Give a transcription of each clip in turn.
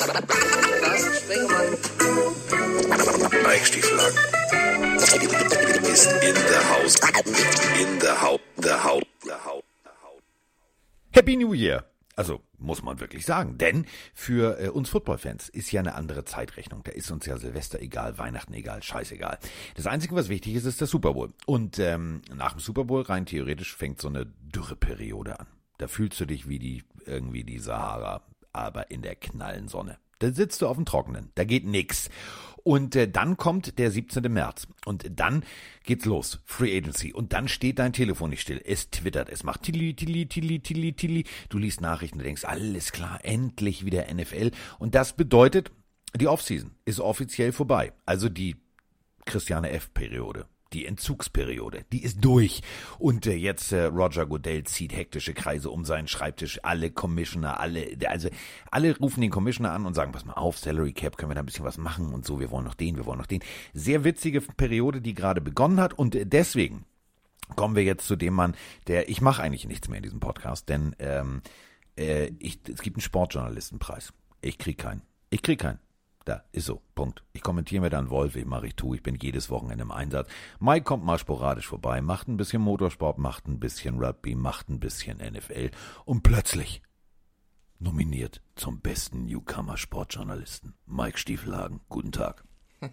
Carsten Sprengemann. Mike Stieflagen ist in der Haus. In der Haut. Der Haut. Der Haut. Happy New Year! Also muss man wirklich sagen, denn für äh, uns Footballfans ist ja eine andere Zeitrechnung. Da ist uns ja Silvester egal, Weihnachten egal, scheißegal. Das Einzige, was wichtig ist, ist der Super Bowl. Und ähm, nach dem Super Bowl rein theoretisch fängt so eine Dürreperiode an. Da fühlst du dich wie die irgendwie die Sahara, aber in der knallen Sonne. Da sitzt du auf dem Trockenen, da geht nix. Und äh, dann kommt der 17. März und dann geht's los, Free Agency. Und dann steht dein Telefon nicht still. Es twittert, es macht tilli, tilli, tilli, tilli, tilli. Du liest Nachrichten, du denkst, alles klar, endlich wieder NFL. Und das bedeutet, die Offseason ist offiziell vorbei. Also die Christiane F-Periode. Die Entzugsperiode, die ist durch. Und äh, jetzt äh, Roger Goodell zieht hektische Kreise um seinen Schreibtisch. Alle Commissioner, alle, also alle rufen den Commissioner an und sagen, pass mal auf, Salary Cap, können wir da ein bisschen was machen und so, wir wollen noch den, wir wollen noch den. Sehr witzige Periode, die gerade begonnen hat und äh, deswegen kommen wir jetzt zu dem Mann, der, ich mache eigentlich nichts mehr in diesem Podcast, denn ähm, äh, ich, es gibt einen Sportjournalistenpreis. Ich krieg keinen. Ich krieg keinen. Da, ist so. Punkt. Ich kommentiere mir dann Wolf, wie mache ich tu. Ich bin jedes Wochenende im Einsatz. Mike kommt mal sporadisch vorbei, macht ein bisschen Motorsport, macht ein bisschen Rugby, macht ein bisschen NFL und plötzlich nominiert zum besten Newcomer-Sportjournalisten. Mike Stiefelhagen, guten Tag.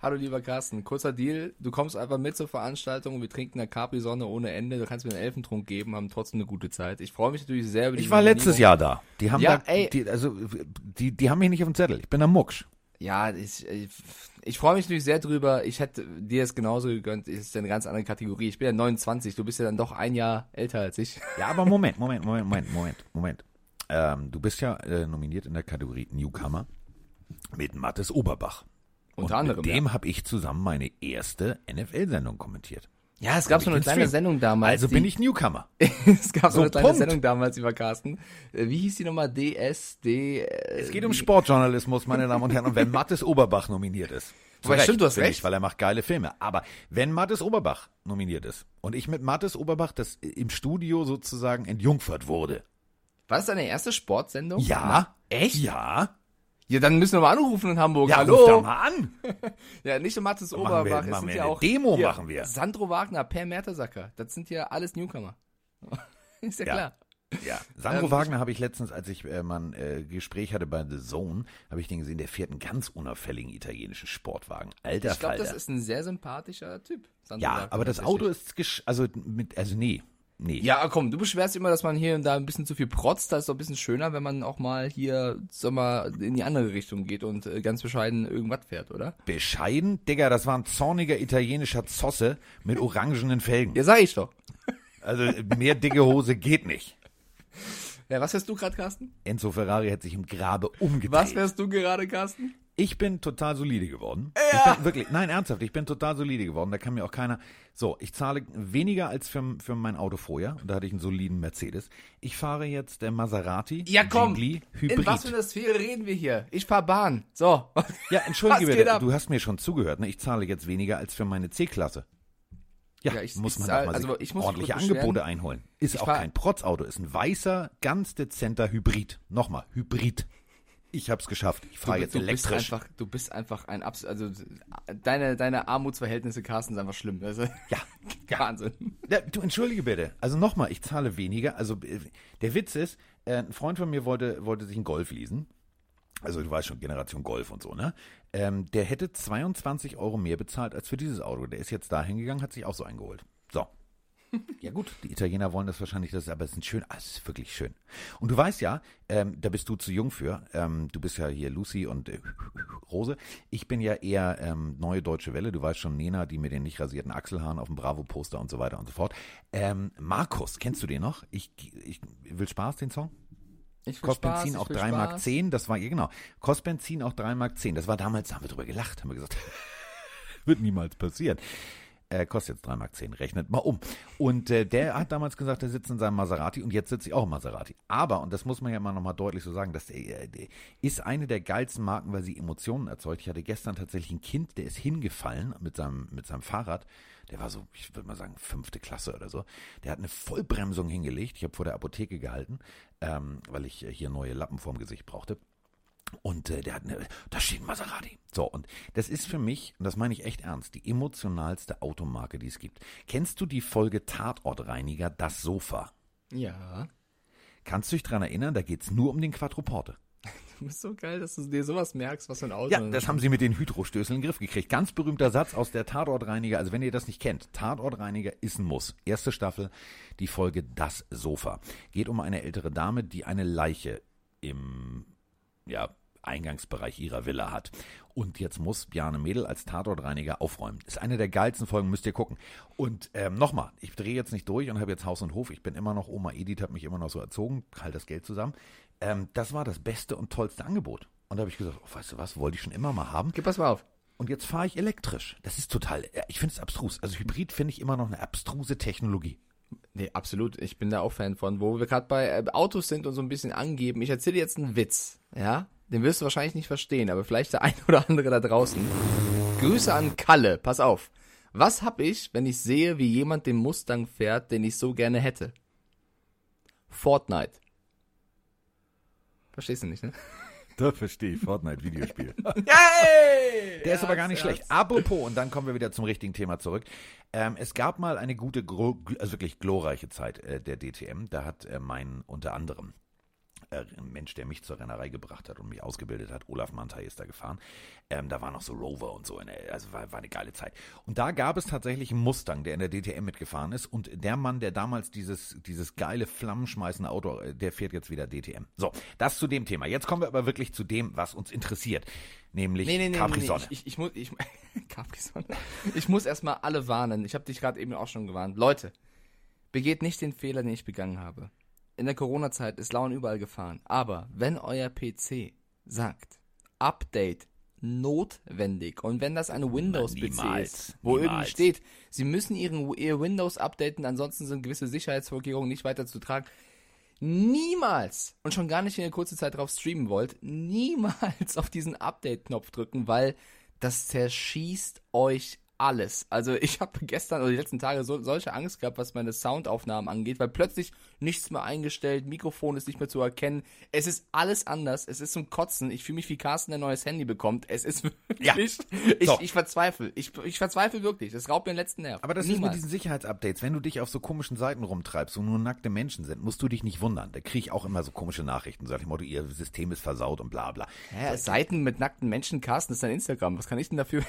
Hallo lieber Carsten, kurzer Deal. Du kommst einfach mit zur Veranstaltung, wir trinken eine Capri-Sonne ohne Ende. Du kannst mir einen Elfentrunk geben, haben trotzdem eine gute Zeit. Ich freue mich natürlich sehr über die Ich war letztes. Jahr da. Die haben Ja, da, ey. Die, also, die, die haben mich nicht auf dem Zettel. Ich bin der Mucksch. Ja, ich, ich, ich freue mich natürlich sehr drüber. Ich hätte dir es genauso gegönnt. Es ist ja eine ganz andere Kategorie. Ich bin ja 29, du bist ja dann doch ein Jahr älter als ich. Ja, aber Moment, Moment, Moment, Moment, Moment, Moment. Ähm, du bist ja äh, nominiert in der Kategorie Newcomer mit Mattes Oberbach. Unter Und anderem. Mit dem ja. habe ich zusammen meine erste NFL-Sendung kommentiert. ja, es gab so eine kleine bin's Sendung damals. Also die- bin ich Newcomer. es gab so So, eine kleine Punkt. Sendung damals über Carsten. Äh, Wie hieß die nochmal? DSD. Es geht um Sportjournalismus, meine Damen und Herren. Und wenn Mattes Oberbach nominiert ist. zu Aber stimmt, du hast recht. Ich, weil er macht geile Filme. Aber wenn Mattes Oberbach nominiert ist und ich mit Mattes Oberbach das im Studio sozusagen entjungfert wurde. War das deine erste Sportsendung? Ja. Na, echt? Ja. Ja, dann müssen wir mal anrufen in Hamburg. Ja, Hallo. ruf da mal an. Ja, nicht nur Mathis Machen Oberbach. wir- es sind wir ja auch Demo hier, machen wir. Sandro Wagner, Per Mertesacker. Das sind ja alles Newcomer. Ist ja, Ja. klar. Ja, Sandro Ähm, Wagner habe ich letztens, als ich äh, mal ein äh, Gespräch hatte bei The Zone, habe ich den gesehen, der fährt einen ganz unauffälligen italienischen Sportwagen. Alter Ich glaube, das ist ein sehr sympathischer Typ. Sandro ja, Wagner aber das. Auto ist, gesch also mit, also nee, nee. Ja, komm, du beschwerst immer, dass man hier und da ein bisschen zu viel protzt. Das ist doch ein bisschen schöner, wenn man auch mal hier, sag mal, in die andere Richtung geht und äh, ganz bescheiden irgendwas fährt, oder? Bescheiden, Digga, das war ein zorniger italienischer Zosse mit orangenen Felgen. Ja, sag ich doch. Also mehr dicke Hose geht nicht. Ja, was wärst du gerade, Carsten? Enzo Ferrari hat sich im Grabe umgedreht. Was wärst du gerade, Carsten? Ich bin total solide geworden. Ich bin wirklich, nein, ernsthaft, ich bin total solide geworden. Da kann mir auch keiner. So, ich zahle weniger als für, für mein Auto vorher. Da hatte ich einen soliden Mercedes. Ich fahre jetzt der Maserati Ja, komm. Ghibli In Hybrid. was für einer Sphäre reden wir hier? Ich fahr Bahn. So. ja, entschuldige bitte, du hast mir schon zugehört. Ne? Ich zahle jetzt weniger als für meine C-Klasse. Ja, Ja, ich- muss ich man doch mal also ich muss ordentliche. Angebote einholen. Ist Ich auch kein Protzauto, ist ein weißer, ganz dezenter Hybrid. Nochmal, Hybrid. Ich hab's geschafft. Ich fahre jetzt du bist elektrisch. einfach, du bist einfach ein Abs also deine deine Armutsverhältnisse Carsten sind einfach schlimm. Also, Ja, Wahnsinn. Ja, du entschuldige bitte. Also nochmal, ich zahle weniger. Also äh, der Witz ist, äh, ein Freund von mir wollte, wollte sich einen Golf leasen. Also du weißt schon, Generation Golf und so, ne? Ähm, der hätte 22 Euro mehr bezahlt als für dieses Auto. Der ist jetzt da hingegangen, hat sich auch so eingeholt. Ja gut, die Italiener wollen das wahrscheinlich, das, aber es ist schön, es ist wirklich schön. Und du weißt ja, ähm, da bist du zu jung für. Ähm, du bist ja hier Lucy und äh, Rose. Ich bin ja eher ähm, neue deutsche Welle. Du weißt schon, Nena, die mit den nicht rasierten Achselhaaren auf dem Bravo-Poster und so weiter und so fort. Ähm, Markus, kennst du den noch? Ich, ich will Spaß, den Song? Ich will Spaß, Benzin ich auch will 3 Mark Spaß. 10, das war, ja genau, kostet Benzin auch 3 Mark 10. Das war damals, da haben wir drüber gelacht, haben wir gesagt, wird niemals passieren. Äh, kostet jetzt 3 Mark 10, rechnet mal um. Und äh, der hat damals gesagt, er sitzt in seinem Maserati und jetzt sitze ich auch im Maserati. Aber, und das muss man ja immer nochmal deutlich so sagen, das äh, ist eine der geilsten Marken, weil sie Emotionen erzeugt. Ich hatte gestern tatsächlich ein Kind, der ist hingefallen mit seinem, mit seinem Fahrrad. Der war so, ich würde mal sagen, fünfte Klasse oder so. Der hat eine Vollbremsung hingelegt. Ich habe vor der Apotheke gehalten, ähm, weil ich äh, hier neue Lappen vorm Gesicht brauchte. Und äh, der hat eine, da steht ein Maserati. So, und das ist für mich, und das meine ich echt ernst, die emotionalste Automarke, die es gibt. Kennst du die Folge Tatortreiniger, das Sofa? Ja. Kannst du dich dran erinnern, da geht's nur um den Quattroporte. Du bist so geil, dass du dir sowas merkst, was für ein Auto Ja, das haben sie mit den Hydrostößen in den Griff gekriegt. Ganz berühmter Satz aus der Tatortreiniger. Also wenn ihr das nicht kennt, Tatortreiniger ist ein Muss. Erste Staffel, die Folge Das Sofa. Geht um eine ältere Dame, die eine Leiche im ja, Eingangsbereich ihrer Villa hat. Und jetzt muss Bjarne Mädel als Tatortreiniger aufräumen. Ist eine der geilsten Folgen, müsst ihr gucken. Und ähm, nochmal, ich drehe jetzt nicht durch und habe jetzt Haus und Hof. Ich bin immer noch, Oma Edith hat mich immer noch so erzogen, halt das Geld zusammen. Ähm, das war das beste und tollste Angebot. Und da habe ich gesagt, oh, weißt du was, wollte ich schon immer mal haben. Gib pass mal auf. Und jetzt fahre ich elektrisch. Das ist total, ich finde es abstrus. Also Hybrid finde ich immer noch eine abstruse Technologie. Nee, absolut. Ich bin da auch Fan von. Wo wir gerade bei äh, Autos sind und so ein bisschen angeben. Ich erzähle jetzt einen Witz. Ja? Den wirst du wahrscheinlich nicht verstehen, aber vielleicht der ein oder andere da draußen. Grüße an Kalle. Pass auf. Was hab ich, wenn ich sehe, wie jemand den Mustang fährt, den ich so gerne hätte? Fortnite. Verstehst du nicht, ne? Da verstehe ich, Fortnite-Videospiel. Yay! Der ist aber gar nicht schlecht. Apropos, und dann kommen wir wieder zum richtigen Thema zurück. Ähm, es gab mal eine gute, also wirklich glorreiche Zeit äh, der DTM. Da hat äh, mein unter anderem äh, ein Mensch, der mich zur Rennerei gebracht hat und mich ausgebildet hat, Olaf Mantei ist da gefahren. Ähm, da war noch so Rover und so, in der, also war, war eine geile Zeit. Und da gab es tatsächlich einen Mustang, der in der DTM mitgefahren ist und der Mann, der damals dieses, dieses geile flammenschmeißende Auto, äh, der fährt jetzt wieder DTM. So, das zu dem Thema. Jetzt kommen wir aber wirklich zu dem, was uns interessiert, nämlich Nee, nee, nee, Capri nee. Ich, ich, muss, ich, Capri Sonne. Ich muss erstmal alle warnen. Ich habe dich gerade eben auch schon gewarnt. Leute, begeht nicht den Fehler, den ich begangen habe. In der Corona-Zeit ist Lauen überall gefahren. Aber wenn euer PC sagt, Update notwendig und wenn das ein Windows-PC ist, wo irgendwie Niemals. steht, sie müssen ihren, ihr Windows updaten, ansonsten sind gewisse Sicherheitsvorkehrungen nicht weiter zu tragen, niemals und schon gar nicht, wenn ihr kurze Zeit drauf streamen wollt, niemals auf diesen Update-Knopf drücken, weil das zerschießt euch alles. Also ich habe gestern oder die letzten Tage so, solche Angst gehabt, was meine Soundaufnahmen angeht, weil plötzlich nichts mehr eingestellt, Mikrofon ist nicht mehr zu erkennen. Es ist alles anders. Es ist zum Kotzen. Ich fühle mich wie Carsten, der ein neues Handy bekommt. Es ist wirklich. Ich, So. ich verzweifle. Ich, ich verzweifle wirklich. Das raubt mir den letzten Nerv. Aber das ist Niemals. mit diesen Sicherheitsupdates, wenn du dich auf so komischen Seiten rumtreibst, wo nur nackte Menschen sind, musst du dich nicht wundern. Da kriege ich auch immer so komische Nachrichten, nach dem Motto, ihr System ist versaut und bla bla. Ja, Seiten mit nackten Menschen, Carsten, ist dein Instagram. Was kann ich denn dafür?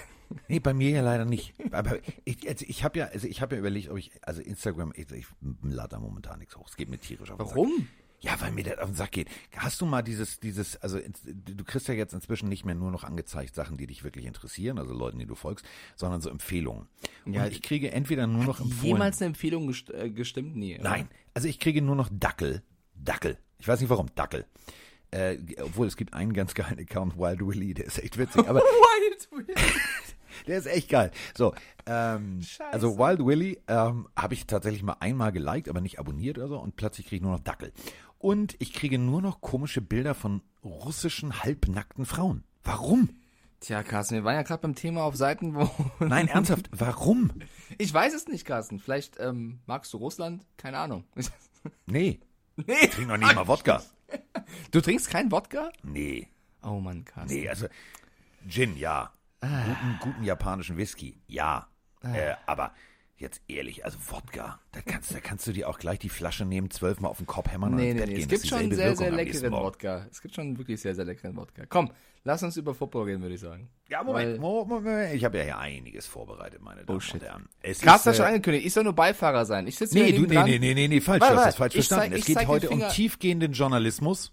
Nee, bei mir ja leider nicht. Aber ich, also ich habe ja, also ich habe ja überlegt, ob ich, also Instagram, ich, ich lade da momentan nichts hoch. Es geht mir tierisch auf den Sack. Warum? Ja, weil mir das auf den Sack geht. Hast du mal dieses, dieses, also du kriegst ja jetzt inzwischen nicht mehr nur noch angezeigt Sachen, die dich wirklich interessieren, also Leuten, die du folgst, sondern so Empfehlungen. Ja, und ich kriege entweder nur noch empfohlen. Jemals eine Empfehlung gest äh, gestimmt? Nie. oder? Nein, also ich kriege nur noch Dackel. Dackel. Ich weiß nicht warum, Dackel. Äh, obwohl es gibt einen ganz geilen Account, Wild Willy, der ist echt witzig, aber Wild Will. Der ist echt geil. So, ähm, Scheiße. also Wild Willy ähm, habe ich tatsächlich mal einmal geliked, aber nicht abonniert oder so und plötzlich kriege ich nur noch Dackel. Und ich kriege nur noch komische Bilder von russischen halbnackten Frauen. Warum? Tja, Carsten, wir waren ja gerade beim Thema auf Seiten, wo. Nein, ernsthaft, warum? Ich weiß es nicht, Carsten. Vielleicht ähm, magst du Russland? Keine Ahnung. Nee, nee. ich trinke noch nicht mal Wodka. Du trinkst keinen Wodka? Nee, Oh Mann, Carsten. nee, also Gin, ja. Guten, guten japanischen Whisky, ja. Äh, aber jetzt ehrlich, also Wodka, da kannst, da kannst du dir auch gleich die Flasche nehmen, zwölfmal auf den Kopf hämmern und Nee, ins nee, Bett nee. gehen. Es Das gibt schon sehr, Wirkung sehr leckeren. Wodka. Es gibt schon wirklich sehr, sehr leckeren Wodka. Komm, lass uns über Football reden, würde ich sagen. Ja, Moment, Weil- Mo- Moment, ich habe ja hier einiges vorbereitet, meine Damen Oh, shit. und Herren. Es Carsten hat ist, schon äh, angekündigt, ich soll nur Beifahrer sein. Ich sitze Nee, du, nee, nee, nee, nee, nee, falsch, Warte, du hast das falsch zeig- verstanden. ich es geht zeig heute um tiefgehenden Journalismus.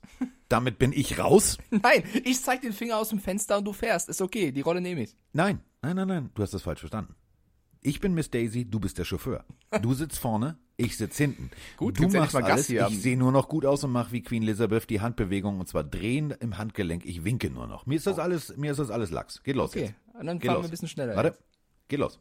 Damit bin ich raus. Nein, ich zeig den Finger aus dem Fenster und du fährst. Ist okay, die Rolle nehme ich. Nein, nein, nein, nein, du hast das falsch verstanden. Ich bin Miss Daisy, du bist der Chauffeur. Du sitzt vorne, ich sitz hinten. Gut, du ja machst mal alles, ich sehe nur noch gut aus und mache wie Queen Elizabeth die Handbewegung und zwar drehen im Handgelenk. Ich winke nur noch. Mir ist das alles, mir ist das alles Lachs. Geht los Okay, jetzt. und dann fahren los. wir ein bisschen schneller. Warte, geht los.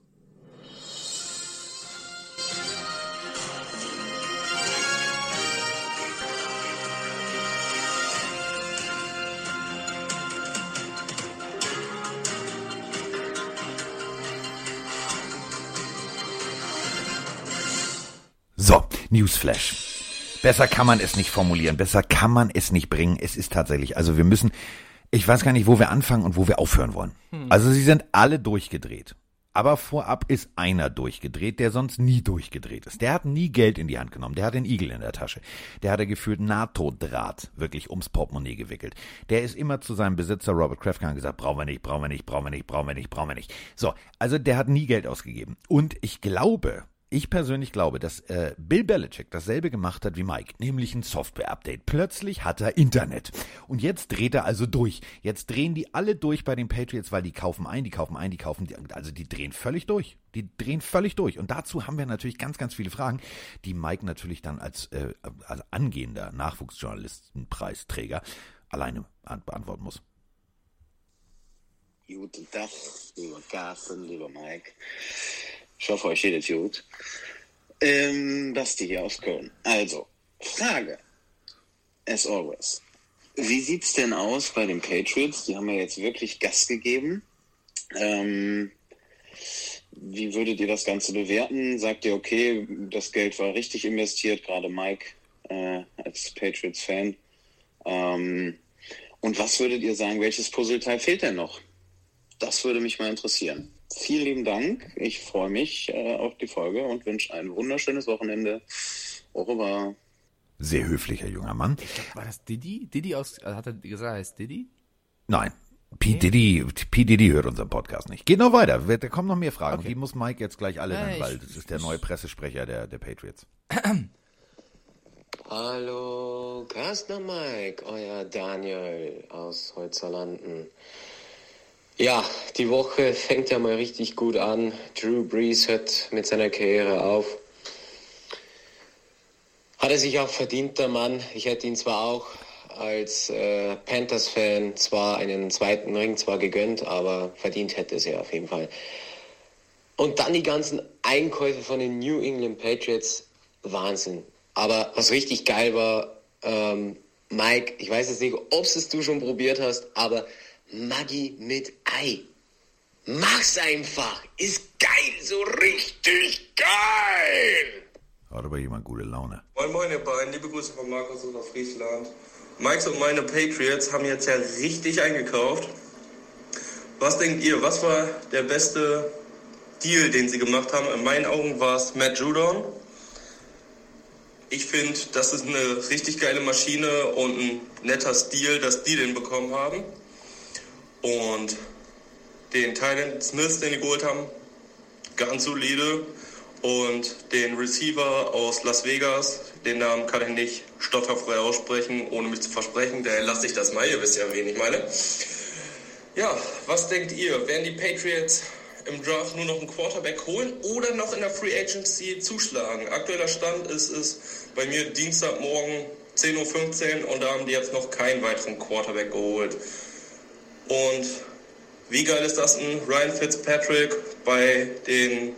Newsflash. Besser kann man es nicht formulieren, besser kann man es nicht bringen. Es ist tatsächlich, also wir müssen, Ich weiß gar nicht, wo wir anfangen und wo wir aufhören wollen. Also sie sind alle durchgedreht. Aber vorab ist einer durchgedreht, der sonst nie durchgedreht ist. Der hat nie Geld in die Hand genommen. Der hat den Igel in der Tasche. Der hatte gefühlt NATO-Draht wirklich ums Portemonnaie gewickelt. Der ist immer zu seinem Besitzer Robert Kraftkan gesagt, brauchen wir nicht, brauchen wir nicht, brauchen wir nicht, brauchen wir nicht, brauchen wir nicht. So, also der hat nie Geld ausgegeben. Und ich glaube, ich persönlich glaube, dass äh, Bill Belichick dasselbe gemacht hat wie Mike, nämlich ein Software-Update. Plötzlich hat er Internet. Und jetzt dreht er also durch. Jetzt drehen die alle durch bei den Patriots, weil die kaufen ein, die kaufen ein, die kaufen, die, also die drehen völlig durch. Die drehen völlig durch. Und dazu haben wir natürlich ganz, ganz viele Fragen, die Mike natürlich dann als, äh, als angehender Nachwuchsjournalistenpreisträger alleine beantworten muss. Guten Tag, lieber Carsten, lieber Mike. Ich hoffe, euch geht es gut. Ähm, Basti hier aus Köln. Also, Frage. As always. Wie sieht's denn aus bei den Patriots? Die haben ja jetzt wirklich Gas gegeben. Ähm, wie würdet ihr das Ganze bewerten? Sagt ihr, okay, das Geld war richtig investiert, gerade Mike äh, als Patriots-Fan. Ähm, und was würdet ihr sagen, welches Puzzleteil fehlt denn noch? Das würde mich mal interessieren. Vielen lieben Dank. Ich freue mich äh, auf die Folge und wünsche ein wunderschönes Wochenende. Au revoir. Sehr höflicher junger Mann. War das Diddy? Diddy aus, also hat er gesagt, er heißt Diddy? Nein. P. Diddy, P. Diddy hört unseren Podcast nicht. Geht noch weiter. Da kommen noch mehr Fragen. Okay. Die muss Mike jetzt gleich alle nennen, weil das ist der neue Pressesprecher der, der Patriots. Hallo, Carsten Mike, euer Daniel aus Holzerlanden. Ja, die Woche fängt ja mal richtig gut an. Drew Brees hört mit seiner Karriere auf. Hat er sich auch verdient, der Mann. Ich hätte ihn zwar auch als äh, Panthers-Fan zwar einen zweiten Ring zwar gegönnt, aber verdient hätte es er auf jeden Fall. Und dann die ganzen Einkäufe von den New England Patriots. Wahnsinn. Aber was richtig geil war, ähm, Mike, ich weiß jetzt nicht, ob es du schon probiert hast, aber Maggi mit Ei. Mach's einfach. Ist geil, so richtig geil. Hat aber jemand gute Laune. Moin Moin ihr beiden, liebe Grüße von Markus aus Friesland. Mikes und meine Patriots haben jetzt ja richtig eingekauft. Was denkt ihr, was war der beste Deal, den sie gemacht haben? In meinen Augen war es Matt Judon. Ich finde, das ist eine richtig geile Maschine und ein netter Stil, dass die den bekommen haben. Und den Tylen Smith, den die geholt haben, ganz solide. Und den Receiver aus Las Vegas, den Namen kann ich nicht stotterfrei aussprechen, ohne mich zu versprechen. Daher lasse ich das mal, ihr wisst ja, wen ich meine. Ja, was denkt ihr? Werden die Patriots im Draft nur noch einen Quarterback holen oder noch in der Free Agency zuschlagen? Aktueller Stand ist es bei mir Dienstagmorgen 10.15 Uhr und da haben die jetzt noch keinen weiteren Quarterback geholt. Und wie geil ist das ein Ryan Fitzpatrick bei den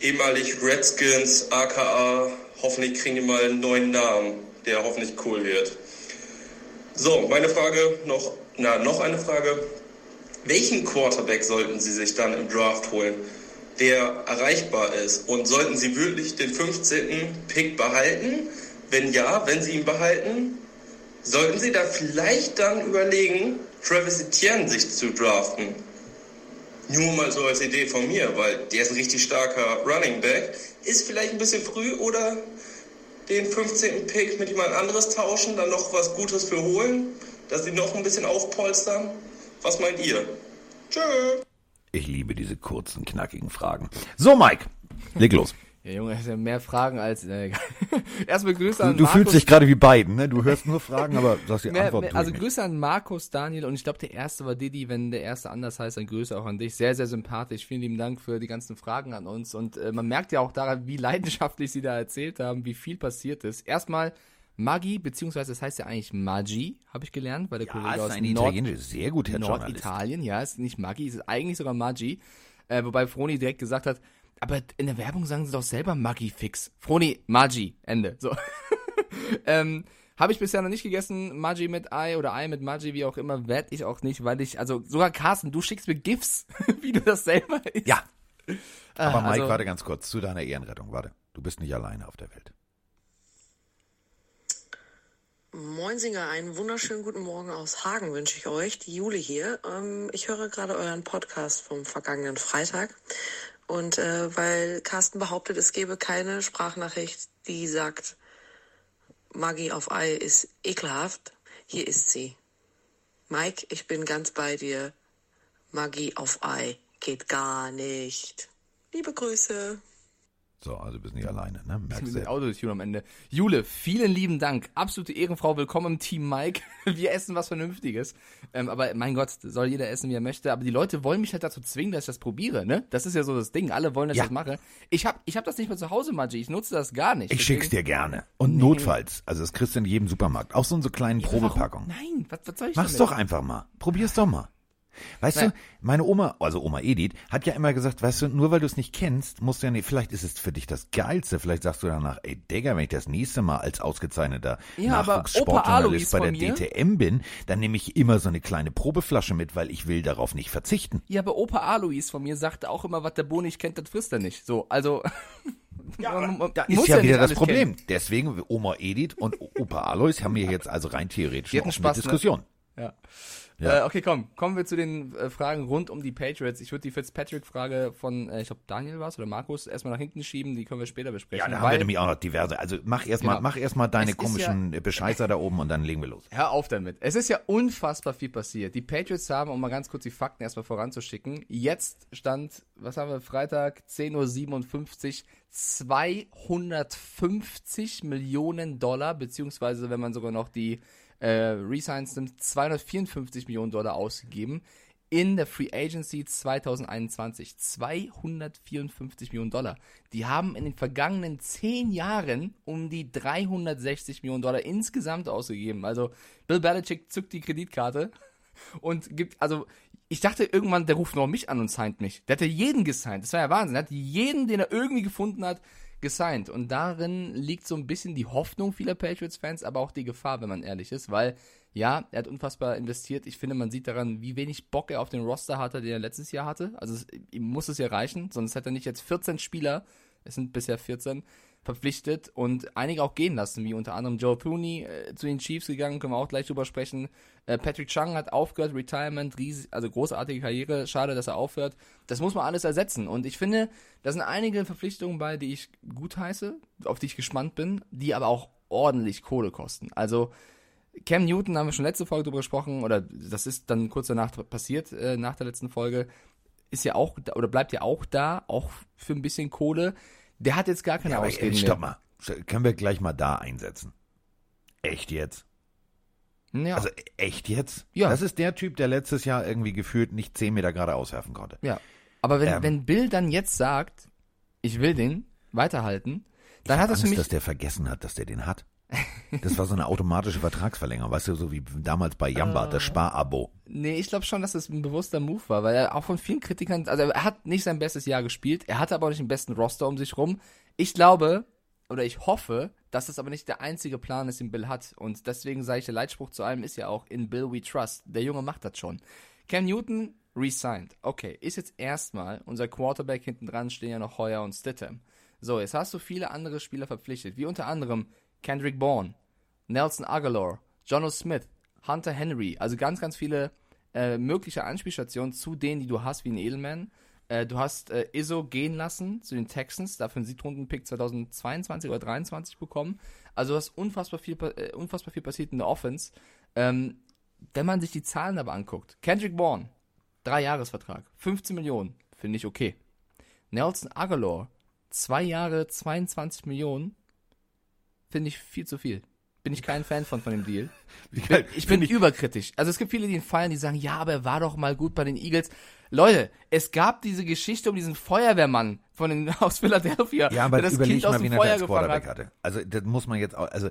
ehemalig Redskins, aka, hoffentlich kriegen die mal einen neuen Namen, der hoffentlich cool wird. So, meine Frage noch, na, noch eine Frage. Welchen Quarterback sollten Sie sich dann im Draft holen, der erreichbar ist? Und sollten Sie wirklich den 15. Pick behalten? Wenn ja, wenn Sie ihn behalten, sollten Sie da vielleicht dann überlegen, Travis Etienne sich zu draften? Nur mal so als Idee von mir, weil der ist ein richtig starker Running Back. Ist vielleicht ein bisschen früh oder den 15. Pick mit jemand anderes tauschen, dann noch was Gutes für holen, dass sie noch ein bisschen aufpolstern. Was meint ihr? Tschö. Ich liebe diese kurzen, knackigen Fragen. So, Mike, leg los. Ja, Junge, das sind ja mehr Fragen als. Äh, Erstmal Grüße Du, an du Markus. fühlst dich gerade wie beiden, ne? Du hörst nur Fragen, aber sagst die Mehr, Antwort mehr, also. Grüße an Markus, Daniel und ich glaube, der erste war Didi. Wenn der erste anders heißt, dann Grüße auch an dich. Sehr, sehr sympathisch. Vielen lieben Dank für die ganzen Fragen an uns. Und äh, man merkt ja auch daran, wie leidenschaftlich sie da erzählt haben, wie viel passiert ist. Erstmal Magi, beziehungsweise das heißt ja eigentlich Magi, habe ich gelernt, weil der Ja, Kollege ist aus ein Nord sehr gut, Herr. Norditalien, ja, ist nicht Maggi, ist eigentlich sogar Maggi. Äh, wobei Froni direkt gesagt hat, aber in der Werbung sagen sie doch selber Maggi fix. Froni, Maggi, Ende. So. ähm, habe ich bisher noch nicht gegessen, Maggi mit Ei oder Ei mit Maggi, wie auch immer, werd ich auch nicht, weil ich, also sogar Carsten, du schickst mir GIFs, wie du das selber isst. Ja. Aber Mike, also- warte ganz kurz, zu deiner Ehrenrettung, warte. Du bist nicht alleine auf der Welt. Moinsinger, einen wunderschönen guten Morgen aus Hagen wünsche ich euch. Die Jule hier. Ähm, ich höre gerade euren Podcast vom vergangenen Freitag. Und äh, weil Carsten behauptet, es gebe keine Sprachnachricht, die sagt, Maggie auf Ei ist ekelhaft, hier ist sie. Mike, ich bin ganz bei dir. Maggie auf Ei geht gar nicht. Liebe Grüße. So, also du bist nicht alleine, ne? Merkst du? Autotune am Ende. Jule, vielen lieben Dank. Absolute Ehrenfrau. Willkommen im Team Mike. Wir essen was Vernünftiges. Ähm, aber mein Gott, soll jeder essen, wie er möchte. Aber die Leute wollen mich halt dazu zwingen, dass ich das probiere, ne? Das ist ja so das Ding. Alle wollen, dass Ja. ich das mache. Ich hab, ich hab das nicht mehr zu Hause, Maggi. Ich nutze das gar nicht. Ich schick's dir gerne. Und notfalls, also das kriegst du in jedem Supermarkt. Auch so in so kleinen Probepackungen. Nein, was, was soll ich Mach's damit? doch einfach mal. Probier's doch mal. Weißt Nein. du, meine Oma, also Oma Edith, hat ja immer gesagt, weißt du, nur weil du es nicht kennst, musst du ja nicht, vielleicht ist es für dich das Geilste. Vielleicht sagst du danach, ey Digga, wenn ich das nächste Mal als ausgezeichneter Ja, Nachwuchssportjournalist bei der DTM bin, dann nehme ich immer so eine kleine Probeflasche mit, weil ich will darauf nicht verzichten. Ja, aber Opa Alois von mir sagte auch immer, was der Bo nicht kennt, das frisst er nicht. So, also. man- man Da muss ist ja, nicht wieder das Problem. kennen. Deswegen, Oma Edith und Opa Alois haben hier jetzt also rein theoretisch eine hatten offene Spaß, ne? Ja. Ja. Äh, okay, komm, kommen wir zu den äh, Fragen rund um die Patriots. Ich würde die Fitzpatrick-Frage von, äh, ich glaube, Daniel war oder Markus, erstmal nach hinten schieben, die können wir später besprechen. Ja, da haben wir nämlich auch noch diverse. Also mach erstmal, Genau. mach erstmal deine Es komischen Bescheißer da oben und dann legen wir los. Hör auf damit. Es ist ja unfassbar viel passiert. Die Patriots haben, um mal ganz kurz die Fakten erstmal voranzuschicken, jetzt stand, was haben wir, Freitag, 10.57 Uhr, 250 Millionen Dollar, beziehungsweise wenn man sogar noch die äh, Resigns nimmt, 254 Millionen Dollar ausgegeben in der Free Agency 2021. 254 Millionen Dollar. Die haben in den vergangenen 10 Jahren um die 360 Millionen Dollar insgesamt ausgegeben. Also Bill Belichick zückt die Kreditkarte und gibt, also ich dachte irgendwann, der ruft noch mich an und signed mich. Der hatte jeden gesigned. Das war ja Wahnsinn. Er hat jeden, den er irgendwie gefunden hat, gesigned. Und darin liegt so ein bisschen die Hoffnung vieler Patriots-Fans, aber auch die Gefahr, wenn man ehrlich ist, weil ja, er hat unfassbar investiert. Ich finde, man sieht daran, wie wenig Bock er auf den Roster hatte, den er letztes Jahr hatte. Also es, ihm muss es ja reichen, sonst hätte er nicht jetzt 14 Spieler, es sind bisher 14, verpflichtet und einige auch gehen lassen, wie unter anderem Joe Thuney äh, zu den Chiefs gegangen, können wir auch gleich drüber sprechen. Äh, Patrick Chung hat aufgehört, Retirement, riesig, also großartige Karriere, schade, dass er aufhört. Das muss man alles ersetzen und ich finde, da sind einige Verpflichtungen bei, die ich gut heiße, auf die ich gespannt bin, die aber auch ordentlich Kohle kosten. Also Cam Newton haben wir schon letzte Folge drüber gesprochen, oder das ist dann kurz danach passiert, äh, nach der letzten Folge, ist ja auch, oder bleibt ja auch da, auch für ein bisschen Kohle. Der hat jetzt gar keine Ja, aber Ausreden mehr. stopp mal. Können wir gleich mal da einsetzen? Echt jetzt? Ja, Also echt jetzt? Ja. Das ist der Typ, der letztes Jahr irgendwie gefühlt nicht 10 Meter gerade auswerfen konnte. ja. Aber wenn, ähm, wenn Bill dann jetzt sagt, ich will den weiterhalten, dann hat das Angst, für mich. dass der vergessen hat, dass der den hat. Das war so eine automatische Vertragsverlängerung, weißt du, so wie damals bei Jamba, Ah. das Sparabo. Nee, ich glaube schon, dass das ein bewusster Move war, weil er auch von vielen Kritikern, also er hat nicht sein bestes Jahr gespielt, er hatte aber auch nicht den besten Roster um sich rum. Ich glaube, oder ich hoffe, dass das aber nicht der einzige Plan ist, den Bill hat. Und deswegen sage ich, der Leitspruch zu allem ist ja auch, in Bill we trust. Der Junge macht das schon. Cam Newton resigned. Okay, ist jetzt erstmal, unser Quarterback hinten dran stehen ja noch Heuer und Stidham. So, jetzt hast du viele andere Spieler verpflichtet, wie unter anderem Kendrick Bourne, Nelson Aguilar, Jono Smith, Hunter Henry, also ganz, ganz viele äh, mögliche Anspielstationen zu denen, die du hast, wie ein Edelman. Äh, du hast äh, Izzo gehen lassen zu den Texans, dafür einen Siebtrunden-Pick 2022 oder 2023 bekommen. Also du hast unfassbar viel, äh, unfassbar viel passiert in der Offense. Ähm, wenn man sich die Zahlen aber anguckt, Kendrick Bourne, drei Jahresvertrag, 15 Millionen, finde ich okay. Nelson Aguilar, zwei Jahre, 22 Millionen, finde ich viel zu viel. Bin ich kein Fan von, von dem Deal. Ich bin, ich bin überkritisch. Also es gibt viele, die ihn feiern, die sagen, ja, aber er war doch mal gut bei den Eagles. Leute, es gab diese Geschichte um diesen Feuerwehrmann von den, aus Philadelphia, Ja, aber der das Kind aus dem er Feuer gefangen hat. hatte. Also das muss man jetzt auch, also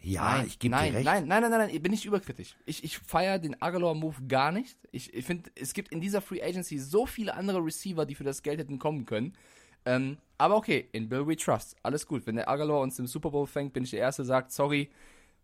ja, ich gebe dir nein, recht. Nein, nein, nein, nein, nein, bin ich überkritisch. Ich, ich feiere den Aguilar-Move gar nicht. Ich, ich finde, es gibt in dieser Free Agency so viele andere Receiver, die für das Geld hätten kommen können. Ähm, aber okay, in Bill we trust. Alles gut. Wenn der Aguilar uns im Super Bowl fängt, bin ich der Erste, der sagt, sorry,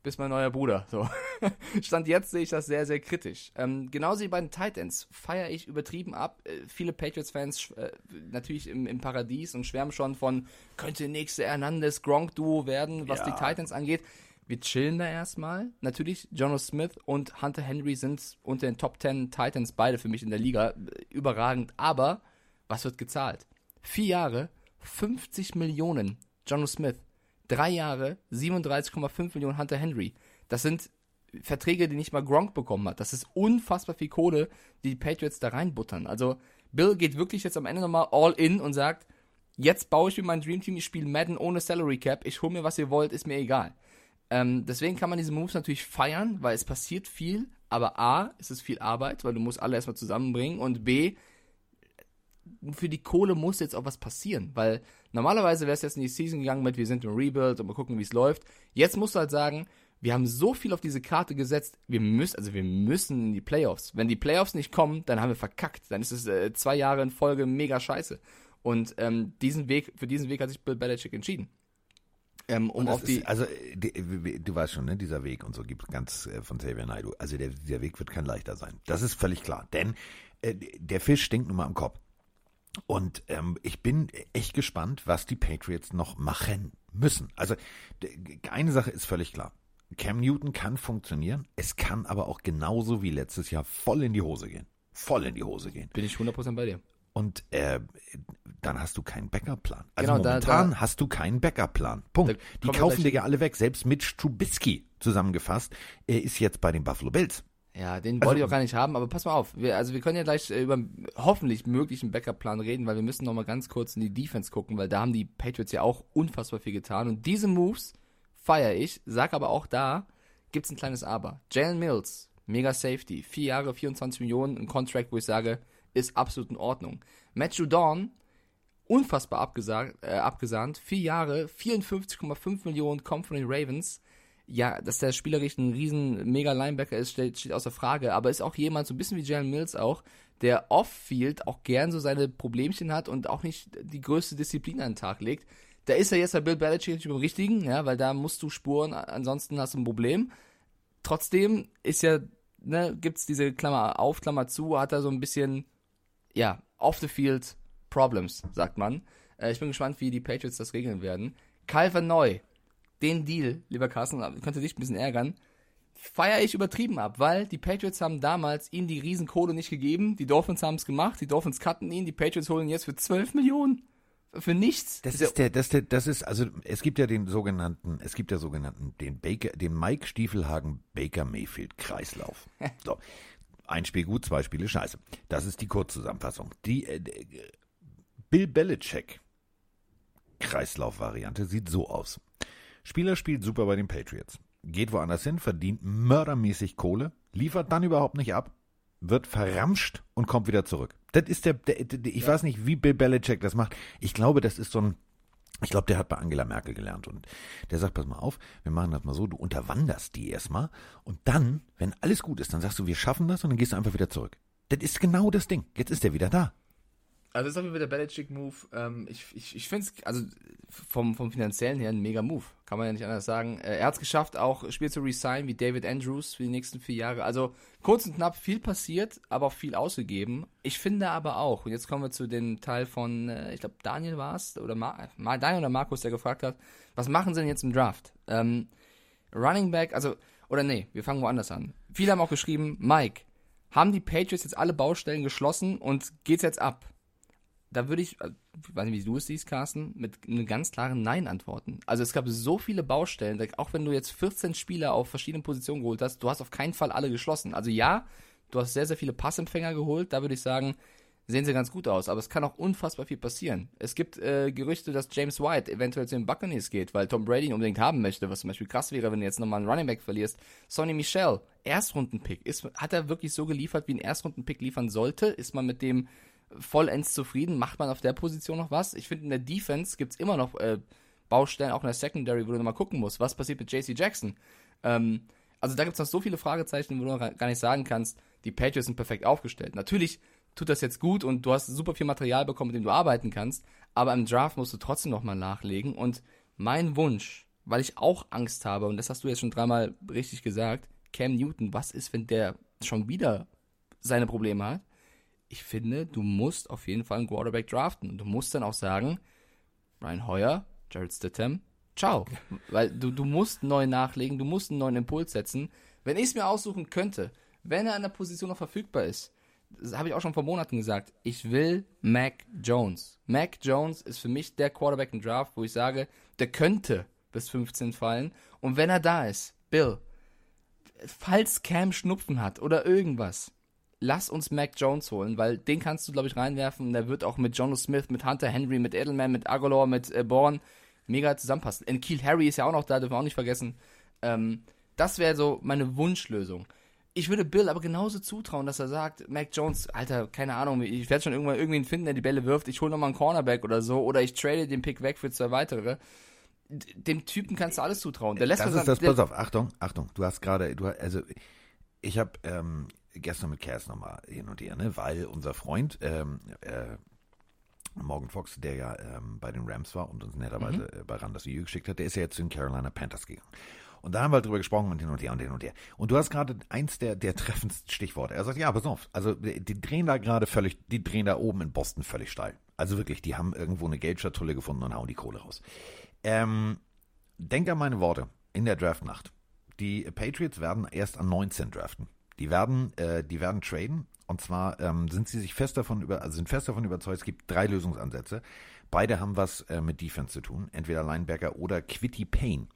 bist mein neuer Bruder. So. Stand jetzt sehe ich das sehr, sehr kritisch. Ähm, genauso wie bei den Titans feiere ich übertrieben ab. Äh, viele Patriots-Fans äh, natürlich im, im Paradies und schwärmen schon von, könnte nächste Hernandez-Gronk-Duo werden, was Ja. die Titans angeht. wir chillen da erstmal. Natürlich, Jonas Smith und Hunter Henry sind unter den Top 10 Titans beide für mich in der Liga. Überragend. Aber was wird gezahlt? Vier Jahre, 50 Millionen Jonas Smith. Drei Jahre, 37,5 Millionen Hunter Henry. Das sind Verträge, die nicht mal Gronk bekommen hat. Das ist unfassbar viel Kohle, die die Patriots da reinbuttern. Also Bill geht wirklich jetzt am Ende nochmal all in und sagt, jetzt baue ich mir mein Dream Team, ich spiele Madden ohne Salary Cap, ich hole mir, was ihr wollt, ist mir egal. Ähm, deswegen kann man diese Moves natürlich feiern, weil es passiert viel, aber A, ist es viel Arbeit, weil du musst alle erstmal zusammenbringen und B, für die Kohle muss jetzt auch was passieren, weil normalerweise wäre es jetzt in die Season gegangen mit, wir sind im Rebuild und mal gucken, wie es läuft. Jetzt musst du halt sagen, wir haben so viel auf diese Karte gesetzt, wir müssen, also wir müssen in die Playoffs. Wenn die Playoffs nicht kommen, dann haben wir verkackt. Dann ist es äh, zwei Jahre in Folge mega scheiße. Und ähm, diesen Weg, für diesen Weg hat sich Bill Belichick entschieden. Ähm, um auf die. Ist, also, die, du weißt schon, ne, dieser Weg und so gibt es ganz äh, von Xavier Naidoo. Also, der, der Weg wird kein leichter sein. Das ist völlig klar. Denn äh, der Fisch stinkt nun mal am Kopf. Und ähm, ich bin echt gespannt, was die Patriots noch machen müssen. Also, eine Sache ist völlig klar. Cam Newton kann funktionieren. Es kann aber auch genauso wie letztes Jahr voll in die Hose gehen. Voll in die Hose gehen. Bin ich 100% bei dir. Und äh, dann hast du keinen Backup-Plan. Also genau, momentan da, da, hast du keinen Backup-Plan. Punkt. Die kaufen dir ja alle weg. Selbst mit Trubisky zusammengefasst, er ist jetzt bei den Buffalo Bills. Ja, den also, wollte ich auch gar nicht haben, aber pass mal auf. Wir, also wir können ja gleich äh, über hoffentlich möglichen Backup-Plan reden, weil wir müssen noch mal ganz kurz in die Defense gucken, weil da haben die Patriots ja auch unfassbar viel getan. Und diese Moves feiere ich, sag aber auch da, gibt's ein kleines Aber. Jalen Mills, mega Safety, vier Jahre, 24 Millionen, ein Contract, wo ich sage, ist absolut in Ordnung. Matthew Dawn, unfassbar abgesagt, äh, abgesahnt, vier Jahre, 54,5 Millionen, kommt von den Ravens. Ja, dass der spielerisch ein riesen mega Linebacker ist, steht, steht außer Frage, aber ist auch jemand, so ein bisschen wie Jalen Mills auch, der off-field auch gern so seine Problemchen hat und auch nicht die größte Disziplin an den Tag legt. Da ist er jetzt bei Bill Belichick beim Richtigen, ja, weil da musst du spuren, ansonsten hast du ein Problem. Trotzdem ist ja, ne, gibt's diese Klammer auf, Klammer zu, hat er so ein bisschen ja, off the field Problems, sagt man. Äh, ich bin gespannt, wie die Patriots das regeln werden. Calvin Neu, den Deal, lieber Carsten, könnte dich ein bisschen ärgern, feiere ich übertrieben ab, weil die Patriots haben damals ihnen die Riesenkohle nicht gegeben, die Dolphins haben es gemacht, die Dolphins cutten ihn, die Patriots holen ihn jetzt für 12 Millionen. Für nichts. Das ist der, das, der, das ist, also, es gibt ja den sogenannten, es gibt ja sogenannten, den Baker, den Mike Stiefelhagen Baker Mayfield Kreislauf. so. Ein Spiel gut, zwei Spiele scheiße. Das ist die Kurzzusammenfassung. Die äh, Bill Belichick Kreislaufvariante sieht so aus. Spieler spielt super bei den Patriots, geht woanders hin, verdient mördermäßig Kohle, liefert dann überhaupt nicht ab, wird verramscht und kommt wieder zurück. Das ist der, der, der ich ja. weiß nicht, wie Bill Belichick das macht. Ich glaube, das ist so ein ich glaube, der hat bei Angela Merkel gelernt und der sagt, pass mal auf, wir machen das mal so, du unterwanderst die erstmal und dann, wenn alles gut ist, dann sagst du, wir schaffen das und dann gehst du einfach wieder zurück. Das ist genau das Ding. Jetzt ist er wieder da. Also das ist auf jeden Fall der Belichick-Move. Ähm, ich ich, ich finde es, also vom, vom finanziellen her ein mega Move. Kann man ja nicht anders sagen. Äh, er hat es geschafft, auch Spiel zu resignen wie David Andrews für die nächsten vier Jahre. Also kurz und knapp viel passiert, aber auch viel ausgegeben. Ich finde aber auch, und jetzt kommen wir zu dem Teil von, äh, ich glaube Daniel war es, oder Mar Daniel oder Markus, der gefragt hat, was machen sie denn jetzt im Draft? Ähm, Running Back, also, oder nee, wir fangen woanders an. Viele haben auch geschrieben, Mike, haben die Patriots jetzt alle Baustellen geschlossen und geht's jetzt ab? Da würde ich, äh, ich weiß nicht, wie du es siehst, Carsten, mit einem ganz klaren Nein antworten. Also es gab so viele Baustellen, auch wenn du jetzt 14 Spieler auf verschiedenen Positionen geholt hast, du hast auf keinen Fall alle geschlossen. Also ja, du hast sehr, sehr viele Passempfänger geholt, da würde ich sagen, sehen sie ganz gut aus, aber es kann auch unfassbar viel passieren. Es gibt äh, Gerüchte, dass James White eventuell zu den Buccaneers geht, weil Tom Brady ihn unbedingt haben möchte, was zum Beispiel krass wäre, wenn du jetzt nochmal einen Running Back verlierst. Sonny Michel, Erstrundenpick, ist, hat er wirklich so geliefert, wie ein Erstrundenpick liefern sollte? Ist man mit dem vollends zufrieden. Macht man auf der Position noch was? Ich finde, in der Defense gibt es immer noch äh, Baustellen, auch in der Secondary, wo du nochmal gucken musst, was passiert mit JC Jackson. Ähm, also da gibt es noch so viele Fragezeichen, wo du noch gar nicht sagen kannst, die Patriots sind perfekt aufgestellt. Natürlich tut das jetzt gut und du hast super viel Material bekommen, mit dem du arbeiten kannst, aber im Draft musst du trotzdem nochmal nachlegen. Und mein Wunsch, weil ich auch Angst habe, und das hast du jetzt schon dreimal richtig gesagt, Cam Newton, was ist, wenn der schon wieder seine Probleme hat? Ich finde, du musst auf jeden Fall einen Quarterback draften. Und du musst dann auch sagen, Brian Hoyer, Jared Stidham, ciao. Weil du, du musst neu nachlegen, du musst einen neuen Impuls setzen. Wenn ich es mir aussuchen könnte, wenn er an der Position noch verfügbar ist, das habe ich auch schon vor Monaten gesagt, ich will Mac Jones. Mac Jones ist für mich der Quarterback im Draft, wo ich sage, der könnte bis 15 fallen. Und wenn er da ist, Bill, falls Cam Schnupfen hat oder irgendwas, lass uns Mac Jones holen, weil den kannst du, glaube ich, reinwerfen. Der wird auch mit Jono Smith, mit Hunter Henry, mit Edelman, mit Agolor, mit äh, Bourne mega zusammenpassen. Und Keel Harry ist ja auch noch da, dürfen wir auch nicht vergessen. Ähm, das wäre so meine Wunschlösung. Ich würde Bill aber genauso zutrauen, dass er sagt, Mac Jones, Alter, keine Ahnung, ich werde schon irgendwann irgendwen finden, der die Bälle wirft, ich hole nochmal einen Cornerback oder so, oder ich trade den Pick weg für zwei weitere. Dem Typen kannst du alles zutrauen. Der lässt das ist das, pass auf, Achtung, Achtung, du hast gerade, du also ich habe ähm, gestern mit Cass nochmal hin und her, ne, weil unser Freund ähm, äh, Morgan Fox, der ja ähm, bei den Rams war und uns netterweise Mhm. äh, bei RAN das Video geschickt hat, der ist ja jetzt zu den Carolina Panthers gegangen. Und da haben wir halt drüber gesprochen und hin und her und hin und her. Und du hast gerade eins der, der treffendsten Stichworte. Er sagt, ja, pass auf, also die die drehen da gerade völlig, die drehen da oben in Boston völlig steil. Also wirklich, die haben irgendwo eine Geldschatulle gefunden und hauen die Kohle raus. Ähm, denk an meine Worte in der Draftnacht. Die Patriots werden erst an 19 draften. Die werden, äh, die werden traden. Und zwar ähm, sind sie sich fest davon über, also sind fest davon überzeugt, es gibt drei Lösungsansätze. Beide haben was äh, mit Defense zu tun, entweder Linebacker oder Quitty Payne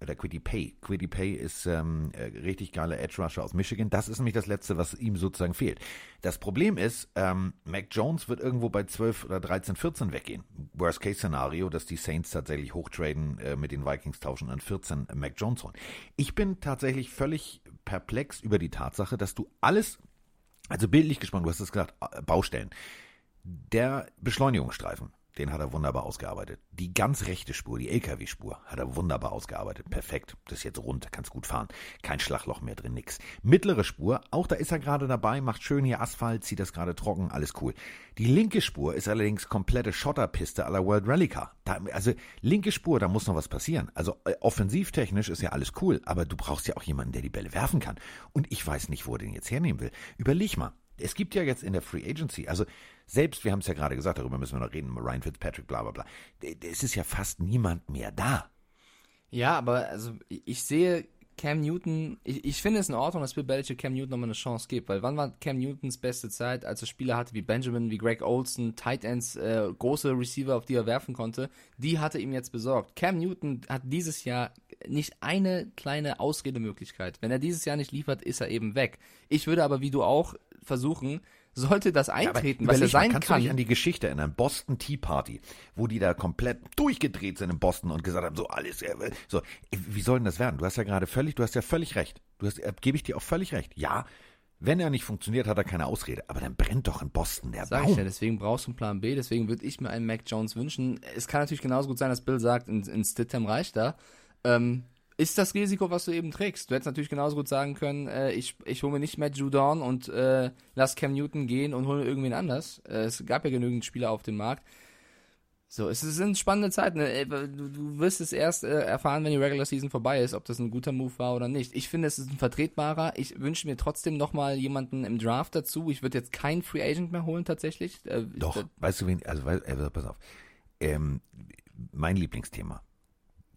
oder Quitty Pay. Quitty Pay ist ähm, äh, richtig geiler Edge Rusher aus Michigan. Das ist nämlich das Letzte, was ihm sozusagen fehlt. Das Problem ist, ähm, Mac Jones wird irgendwo bei 12 oder 13, 14 weggehen. Worst Case Szenario, dass die Saints tatsächlich hochtraden, äh, mit den Vikings tauschen und an 14 Mac Jones holen. Ich bin tatsächlich völlig perplex über die Tatsache, dass du alles also bildlich gesprochen, du hast es gesagt, äh, Baustellen. Der Beschleunigungsstreifen, den hat er wunderbar ausgearbeitet. Die ganz rechte Spur, die LKW-Spur, hat er wunderbar ausgearbeitet. Perfekt. Das ist jetzt rund, kannst gut fahren. Kein Schlagloch mehr drin, nix. Mittlere Spur, auch da ist er gerade dabei, macht schön hier Asphalt, zieht das gerade trocken, alles cool. Die linke Spur ist allerdings komplette Schotterpiste aller World Rally Car. Da, also linke Spur, da muss noch was passieren. Also äh, offensivtechnisch ist ja alles cool, aber du brauchst ja auch jemanden, der die Bälle werfen kann. Und ich weiß nicht, wo er den jetzt hernehmen will. Überleg mal. Es gibt ja jetzt in der Free Agency, also selbst, wir haben es ja gerade gesagt, darüber müssen wir noch reden, Ryan Fitzpatrick, bla bla bla. Es ist ja fast niemand mehr da. Ja, aber also ich sehe Cam Newton, ich, ich finde es in Ordnung, dass Bill Belichick Cam Newton nochmal eine Chance gibt, weil wann war Cam Newtons beste Zeit, als er Spieler hatte wie Benjamin, wie Greg Olson, Tight Ends, äh, große Receiver, auf die er werfen konnte, die hatte ihm jetzt besorgt. Cam Newton hat dieses Jahr nicht eine kleine Ausredemöglichkeit. Wenn er dieses Jahr nicht liefert, ist er eben weg. Ich würde aber, wie du auch, versuchen, sollte das eintreten, was er überleg mal, sein kannst kann. du dich an die Geschichte erinnern, Boston Tea Party, wo die da komplett durchgedreht sind in Boston und gesagt haben, so alles, äh, so, wie soll denn das werden? Du hast ja gerade völlig, du hast ja völlig recht. Du hast, äh, gebe ich dir auch völlig recht. Ja, wenn er nicht funktioniert, hat er keine Ausrede. Aber dann brennt doch in Boston der Sag Baum. ich ja, deswegen brauchst du einen Plan B, deswegen würde ich mir einen Mac Jones wünschen. Es kann natürlich genauso gut sein, dass Bill sagt, in, in Stidham reicht da. Ähm, ist das Risiko, was du eben trägst. Du hättest natürlich genauso gut sagen können, äh, ich, ich hole mir nicht Matt Judon und äh, lass Cam Newton gehen und hole irgendwen anders. Äh, es gab ja genügend Spieler auf dem Markt. So, es sind spannende Zeiten. Äh, Du, du wirst es erst äh, erfahren, wenn die Regular Season vorbei ist, ob das ein guter Move war oder nicht. Ich finde, es ist ein vertretbarer. Ich wünsche mir trotzdem nochmal jemanden im Draft dazu. Ich würde jetzt keinen Free Agent mehr holen, tatsächlich. Äh, Doch, ich- weißt du wen, also, äh, pass auf. Ähm, mein Lieblingsthema.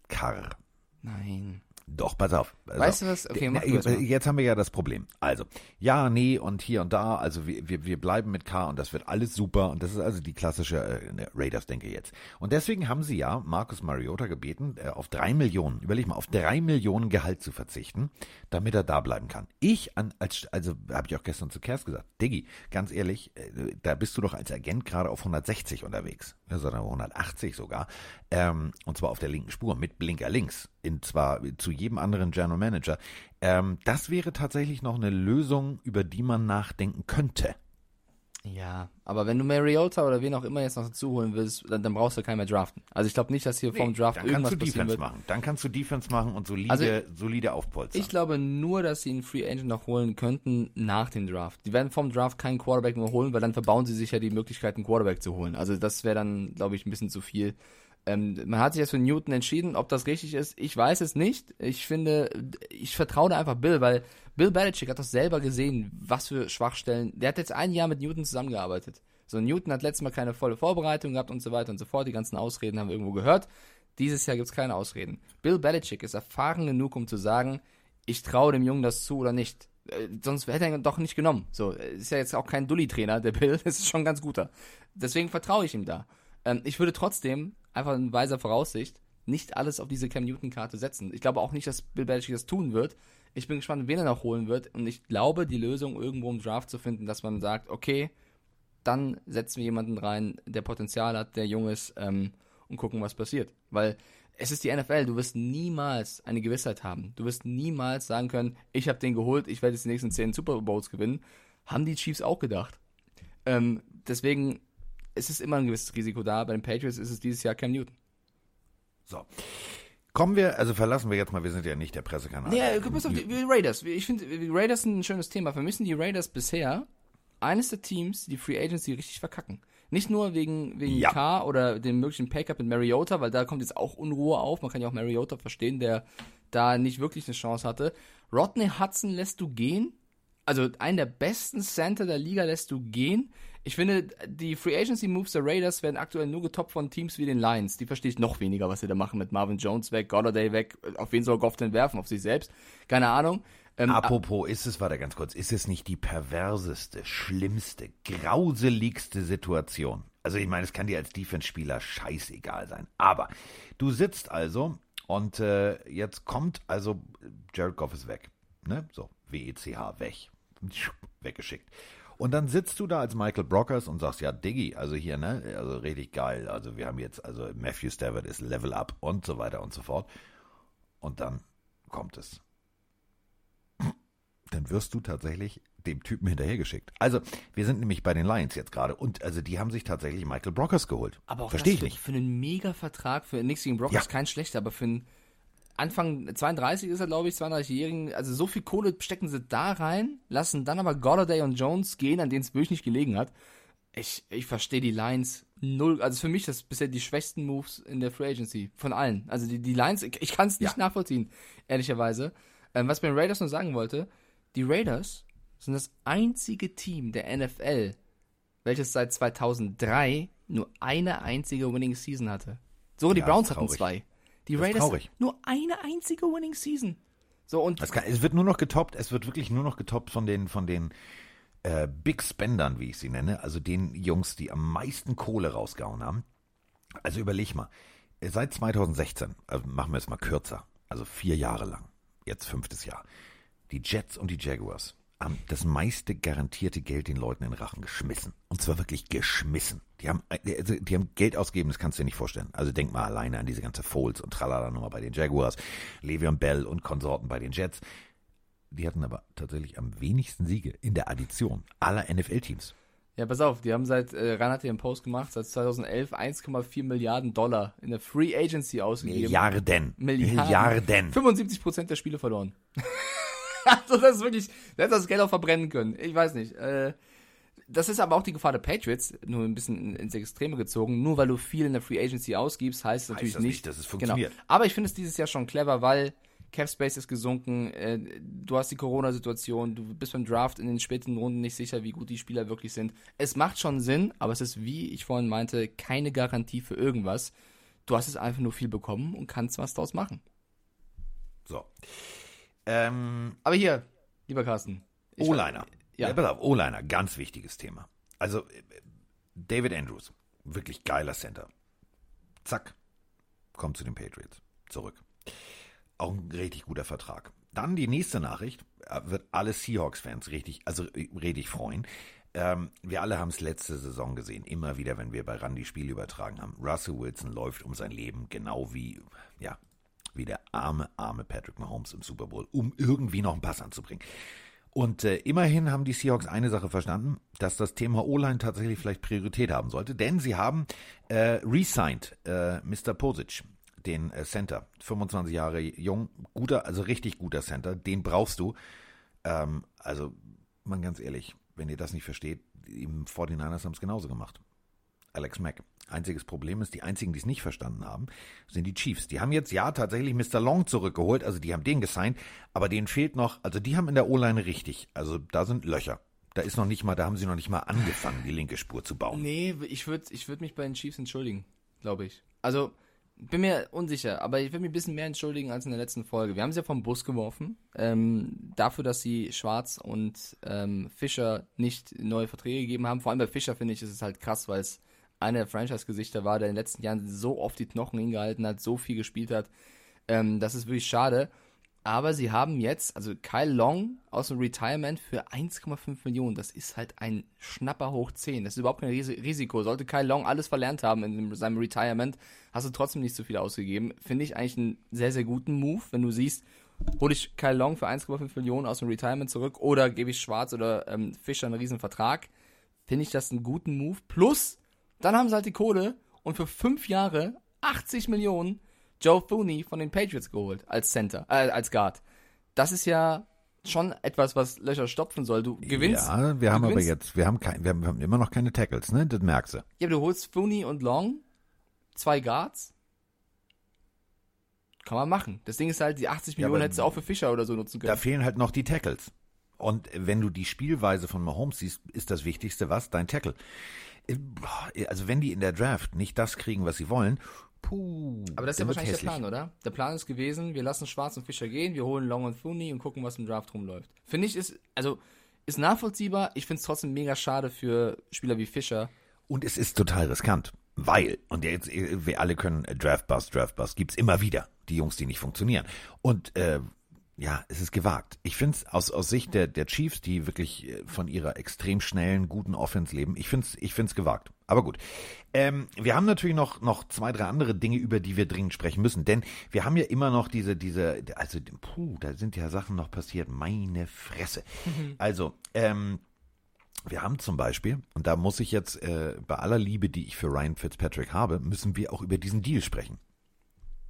Carr. Nein. Doch, pass auf. pass Weißt du was? Okay, Na, mach du das mal. Jetzt haben wir ja das Problem. Also, ja, nee und hier und da. Also wir, wir, wir bleiben mit K und das wird alles super. Und das ist also die klassische äh, ne, Raiders-Denke jetzt. Und deswegen haben sie ja Marcus Mariota gebeten, äh, auf drei Millionen, überleg mal, auf drei Millionen Gehalt zu verzichten, damit er da bleiben kann. Ich, an, als, also habe ich auch gestern zu Kers gesagt, Diggi, ganz ehrlich, äh, da bist du doch als Agent gerade auf 160 unterwegs. Ja, sondern 180 sogar. Ähm, und zwar auf der linken Spur mit Blinker links. In zwar zu jedem anderen General Manager. Ähm, das wäre tatsächlich noch eine Lösung, über die man nachdenken könnte. Ja, aber wenn du Mariota oder wen auch immer jetzt noch dazu holen willst, dann, dann brauchst du keinen mehr draften. Also ich glaube nicht, dass hier vom Draft Dann kannst irgendwas du passieren Defense wird. machen. Dann kannst du Defense machen und solide, Also, solide aufpolstern. Ich glaube nur, dass sie einen Free Agent noch holen könnten nach dem Draft. Die werden vom Draft keinen Quarterback mehr holen, weil dann verbauen sie sich ja die Möglichkeit, einen Quarterback zu holen. Also das wäre dann, glaube ich, ein bisschen zu viel. Ähm, man hat sich jetzt für Newton entschieden, ob das richtig ist. Ich weiß es nicht. Ich finde, ich vertraue da einfach Bill, weil Bill Belichick hat doch selber gesehen, was für Schwachstellen. Der hat jetzt ein Jahr mit Newton zusammengearbeitet. So, Newton hat letztes Mal keine volle Vorbereitung gehabt und so weiter und so fort. Die ganzen Ausreden haben wir irgendwo gehört. Dieses Jahr gibt's keine Ausreden. Bill Belichick ist erfahren genug, um zu sagen, ich traue dem Jungen das zu oder nicht. Äh, sonst hätte er ihn doch nicht genommen. So, äh, ist ja jetzt auch kein Dulli-Trainer, der Bill, das ist schon ein ganz guter. Deswegen vertraue ich ihm da. Ähm, ich würde trotzdem, einfach in weiser Voraussicht, nicht alles auf diese Cam Newton-Karte setzen. Ich glaube auch nicht, dass Bill Belichick das tun wird. Ich bin gespannt, wen er noch holen wird. Und ich glaube, die Lösung irgendwo im Draft zu finden, dass man sagt, okay, dann setzen wir jemanden rein, der Potenzial hat, der jung ist, ähm, und gucken, was passiert. Weil es ist die NFL, du wirst niemals eine Gewissheit haben. Du wirst niemals sagen können, ich habe den geholt, ich werde jetzt die nächsten zehn Super Bowls gewinnen. Haben die Chiefs auch gedacht. Ähm, deswegen es ist immer ein gewisses Risiko da. Bei den Patriots ist es dieses Jahr Cam Newton. So. Kommen wir, also verlassen wir jetzt mal, wir sind ja nicht der Pressekanal. Ja, pass auf, die, die Raiders. Ich finde, die Raiders sind ein schönes Thema. Vermissen die Raiders bisher eines der Teams, die die Free Agency richtig verkacken. Nicht nur wegen, wegen Ja. K oder dem möglichen Pay-Cup mit Mariota, weil da kommt jetzt auch Unruhe auf. Man kann ja auch Mariota verstehen, der da nicht wirklich eine Chance hatte. Rodney Hudson lässt du gehen. Also einen der besten Center der Liga lässt du gehen. Ich finde, die Free Agency Moves der Raiders werden aktuell nur getoppt von Teams wie den Lions. Die verstehe ich noch weniger, was sie da machen mit Marvin Jones weg, Golladay weg. Auf wen soll Goff denn werfen? Auf sich selbst? Keine Ahnung. Ähm, Apropos, ist es, warte ganz kurz, ist es nicht die perverseste, schlimmste, grauseligste Situation? Also ich meine, es kann dir als Defense-Spieler scheißegal sein. Aber du sitzt also und äh, jetzt kommt also Jared Goff ist weg. Ne? So, W-E-C-H, weg. Weggeschickt. Und dann sitzt du da als Michael Brockers und sagst, ja, Diggi, also hier, ne, also richtig geil. Also wir haben jetzt, also Matthew Stafford ist Level Up und so weiter und so fort. Und dann kommt es dann wirst du tatsächlich dem Typen hinterhergeschickt. Also, wir sind nämlich bei den Lions jetzt gerade und also die haben sich tatsächlich Michael Brockers geholt. Aber auch Verstehe das ich für, nicht. für einen Mega-Vertrag, für nichts gegen Brock Ja. kein schlechter, aber für einen Anfang 32 ist er, glaube ich, 32-Jährigen, also so viel Kohle stecken sie da rein, lassen dann aber Golladay und Jones gehen, an denen es wirklich nicht gelegen hat. Ich, ich verstehe die Lions null, also für mich das bisher die schwächsten Moves in der Free Agency, von allen. Also die, die Lions, ich, ich kann es nicht Ja. nachvollziehen, ehrlicherweise. Ähm, was ich bei den Raiders noch sagen wollte, die Raiders sind das einzige Team der NFL, welches seit 2003 nur eine einzige Winning Season hatte. Sogar die Ja, Browns ist hatten zwei. Die Das Raiders traurig. nur eine einzige Winning Season. So und Es, kann, es wird nur noch getoppt, es wird wirklich nur noch getoppt von den, von den äh, Big Spendern, wie ich sie nenne, also den Jungs, die am meisten Kohle rausgehauen haben. Also überleg mal, seit 2016, also machen wir es mal kürzer, also vier Jahre lang, jetzt fünftes Jahr, die Jets und die Jaguars das meiste garantierte Geld den Leuten in den Rachen geschmissen. Und zwar wirklich geschmissen. Die haben, äh, also die haben Geld ausgegeben, das kannst du dir nicht vorstellen. Also denk mal alleine an diese ganze Foles und Tralala-Nummer bei den Jaguars, Le'Veon Bell und Konsorten bei den Jets. Die hatten aber tatsächlich am wenigsten Siege in der Addition aller NFL-Teams. ja, pass auf, die haben seit äh, Ran hat hier einen Post gemacht, seit 2011 1,4 Milliarden Dollar in der Free Agency ausgegeben. Milliarden. Milliarden. Milliarden. 75 Prozent der Spiele verloren. also das ist wirklich, hätte das Geld auch verbrennen können. Ich weiß nicht. Äh, das ist aber auch die Gefahr der Patriots, nur ein bisschen in- ins Extreme gezogen. Nur weil du viel in der Free Agency ausgibst, heißt es natürlich das nicht, nicht, dass es funktioniert. Genau. Aber ich finde es dieses Jahr schon clever, weil Cap Space ist gesunken, äh, du hast die Corona-Situation, du bist beim Draft in den späten Runden nicht sicher, wie gut die Spieler wirklich sind. Es macht schon Sinn, aber es ist, wie ich vorhin meinte, keine Garantie für irgendwas. Du hast es einfach nur viel bekommen und kannst was draus machen. So. Ähm, Aber hier, lieber Carsten. O-Liner. Ja. Ja, pass auf, O-Liner, ganz wichtiges Thema. Also, äh, David Andrews, wirklich geiler Center. Zack, kommt zu den Patriots. Zurück. Auch ein richtig guter Vertrag. Dann die nächste Nachricht, äh, wird alle Seahawks-Fans richtig, also äh, richtig freuen. Ähm, wir alle haben es letzte Saison gesehen, immer wieder, wenn wir bei Randy Spiel übertragen haben. Russell Wilson läuft um sein Leben, genau wie, ja, wie der arme, arme Patrick Mahomes im Super Bowl, um irgendwie noch einen Pass anzubringen. Und äh, immerhin haben die Seahawks eine Sache verstanden, dass das Thema O-Line tatsächlich vielleicht Priorität haben sollte, denn sie haben äh, resigned äh, Mr. Posic, den äh, Center, 25 Jahre jung, guter, also richtig guter Center, den brauchst du. Ähm, also, man ganz ehrlich, wenn ihr das nicht versteht, die 49ers haben es genauso gemacht. Alex Mack. Einziges Problem ist, die einzigen, die es nicht verstanden haben, sind die Chiefs. Die haben jetzt ja tatsächlich Mr. Long zurückgeholt, also die haben den gesigned, aber denen fehlt noch, also die haben in der O-Line richtig, also da sind Löcher. Da ist noch nicht mal, da haben sie noch nicht mal angefangen, die linke Spur zu bauen. Nee, ich würde ich würd mich bei den Chiefs entschuldigen, glaube ich. Also, bin mir unsicher, aber ich will mich ein bisschen mehr entschuldigen als in der letzten Folge. Wir haben sie ja vom Bus geworfen, ähm, dafür, dass sie Schwarz und ähm, Fischer nicht neue Verträge gegeben haben. Vor allem bei Fischer finde ich, ist es halt krass, weil es einer der Franchise-Gesichter war, der in den letzten Jahren so oft die Knochen hingehalten hat, so viel gespielt hat. Ähm, das ist wirklich schade. Aber sie haben jetzt, also Kyle Long aus dem Retirement für 1,5 Millionen. Das ist halt ein Schnapper hoch 10. Das ist überhaupt kein Risiko. Sollte Kyle Long alles verlernt haben in seinem Retirement, hast du trotzdem nicht so viel ausgegeben. Finde ich eigentlich einen sehr, sehr guten Move, wenn du siehst, hole ich Kyle Long für 1,5 Millionen aus dem Retirement zurück oder gebe ich Schwarz oder ähm, Fischer einen riesen Vertrag. Finde ich das einen guten Move. Plus, dann haben sie halt die Kohle und für fünf Jahre 80 Millionen Joe Thuney von den Patriots geholt als Center, äh, als Guard. Das ist ja schon etwas, was Löcher stopfen soll. Du gewinnst. Ja, wir haben aber jetzt, wir haben, kein, wir haben immer noch keine Tackles, ne? Das merkst du. Ja, aber du holst Thuney und Long, zwei Guards. Kann man machen. Das Ding ist halt, die 80 Millionen ja, hättest du auch für Fischer oder so nutzen können. Da fehlen halt noch die Tackles. Und wenn du die Spielweise von Mahomes siehst, ist das Wichtigste was? Dein Tackle. Also wenn die in der Draft nicht das kriegen, was sie wollen, Puh. Aber das ist ja wahrscheinlich hässlich. der Plan, oder? Der Plan ist gewesen, wir lassen Schwarz und Fischer gehen, wir holen Long und Thuney und gucken, was im Draft rumläuft. Finde ich, ist, also, ist nachvollziehbar. Ich finde es trotzdem mega schade für Spieler wie Fischer. Und es ist total riskant, weil, und jetzt, wir alle können Draft Bust, Draft Bust, gibt's immer wieder. Die Jungs, die nicht funktionieren. Und, äh, ja, es ist gewagt. Ich finde es aus, aus Sicht der, der Chiefs, die wirklich äh, von ihrer extrem schnellen, guten Offense leben, ich finde es ich find's gewagt. Aber gut. Ähm, wir haben natürlich noch, noch zwei, drei andere Dinge, über die wir dringend sprechen müssen. Denn wir haben ja immer noch diese, diese, also, puh, da sind ja Sachen noch passiert. Meine Fresse. Mhm. Also, ähm, wir haben zum Beispiel, und da muss ich jetzt äh, bei aller Liebe, die ich für Ryan Fitzpatrick habe, müssen wir auch über diesen Deal sprechen.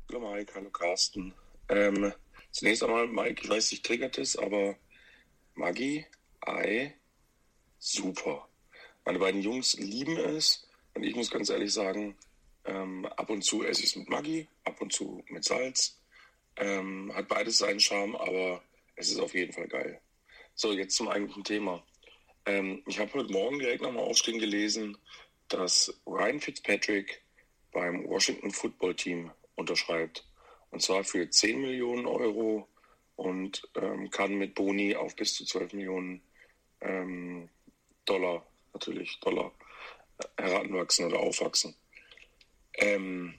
Hallo Mike, hallo Carsten. Ähm, Zunächst einmal, Mike, ich weiß, dich triggert es, aber Maggi, Ei, super. Meine beiden Jungs lieben es und ich muss ganz ehrlich sagen, ähm, ab und zu esse ich es mit Maggi, ab und zu mit Salz. Ähm, hat beides seinen Charme, aber es ist auf jeden Fall geil. So, jetzt zum eigentlichen Thema. Ähm, ich habe heute Morgen direkt nochmal aufstehen gelesen, dass Ryan Fitzpatrick beim Washington Football Team unterschreibt. Und zwar für 10 Millionen Euro und ähm, kann mit Boni auf bis zu 12 Millionen ähm, Dollar, natürlich Dollar, äh, heranwachsen oder aufwachsen. Ähm,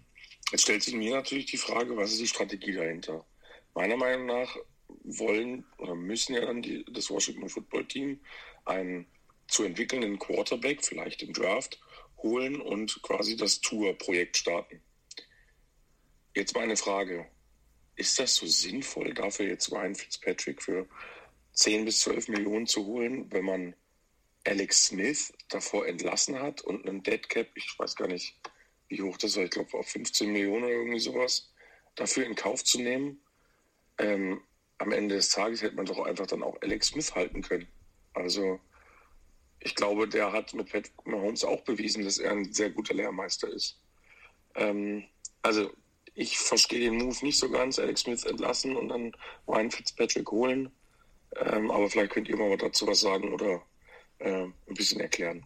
jetzt stellt sich mir natürlich die Frage, was ist die Strategie dahinter? Meiner Meinung nach wollen oder müssen ja dann die, das Washington Football Team einen zu entwickelnden Quarterback, vielleicht im Draft, holen und quasi das Tour-Projekt starten. Jetzt meine Frage. Ist das so sinnvoll, dafür jetzt Ryan Fitzpatrick für 10 bis 12 Millionen zu holen, wenn man Alex Smith davor entlassen hat und einen Deadcap, ich weiß gar nicht, wie hoch das war, ich glaube auf 15 Millionen oder irgendwie sowas, dafür in Kauf zu nehmen? Ähm, am Ende des Tages hätte man doch einfach dann auch Alex Smith halten können. Also ich glaube, der hat mit Pat Mahomes auch bewiesen, dass er ein sehr guter Lehrmeister ist. Ähm, also ich verstehe den Move nicht so ganz, Alex Smith entlassen und dann Ryan Fitzpatrick holen. Ähm, aber vielleicht könnt ihr mal dazu was sagen oder äh, ein bisschen erklären.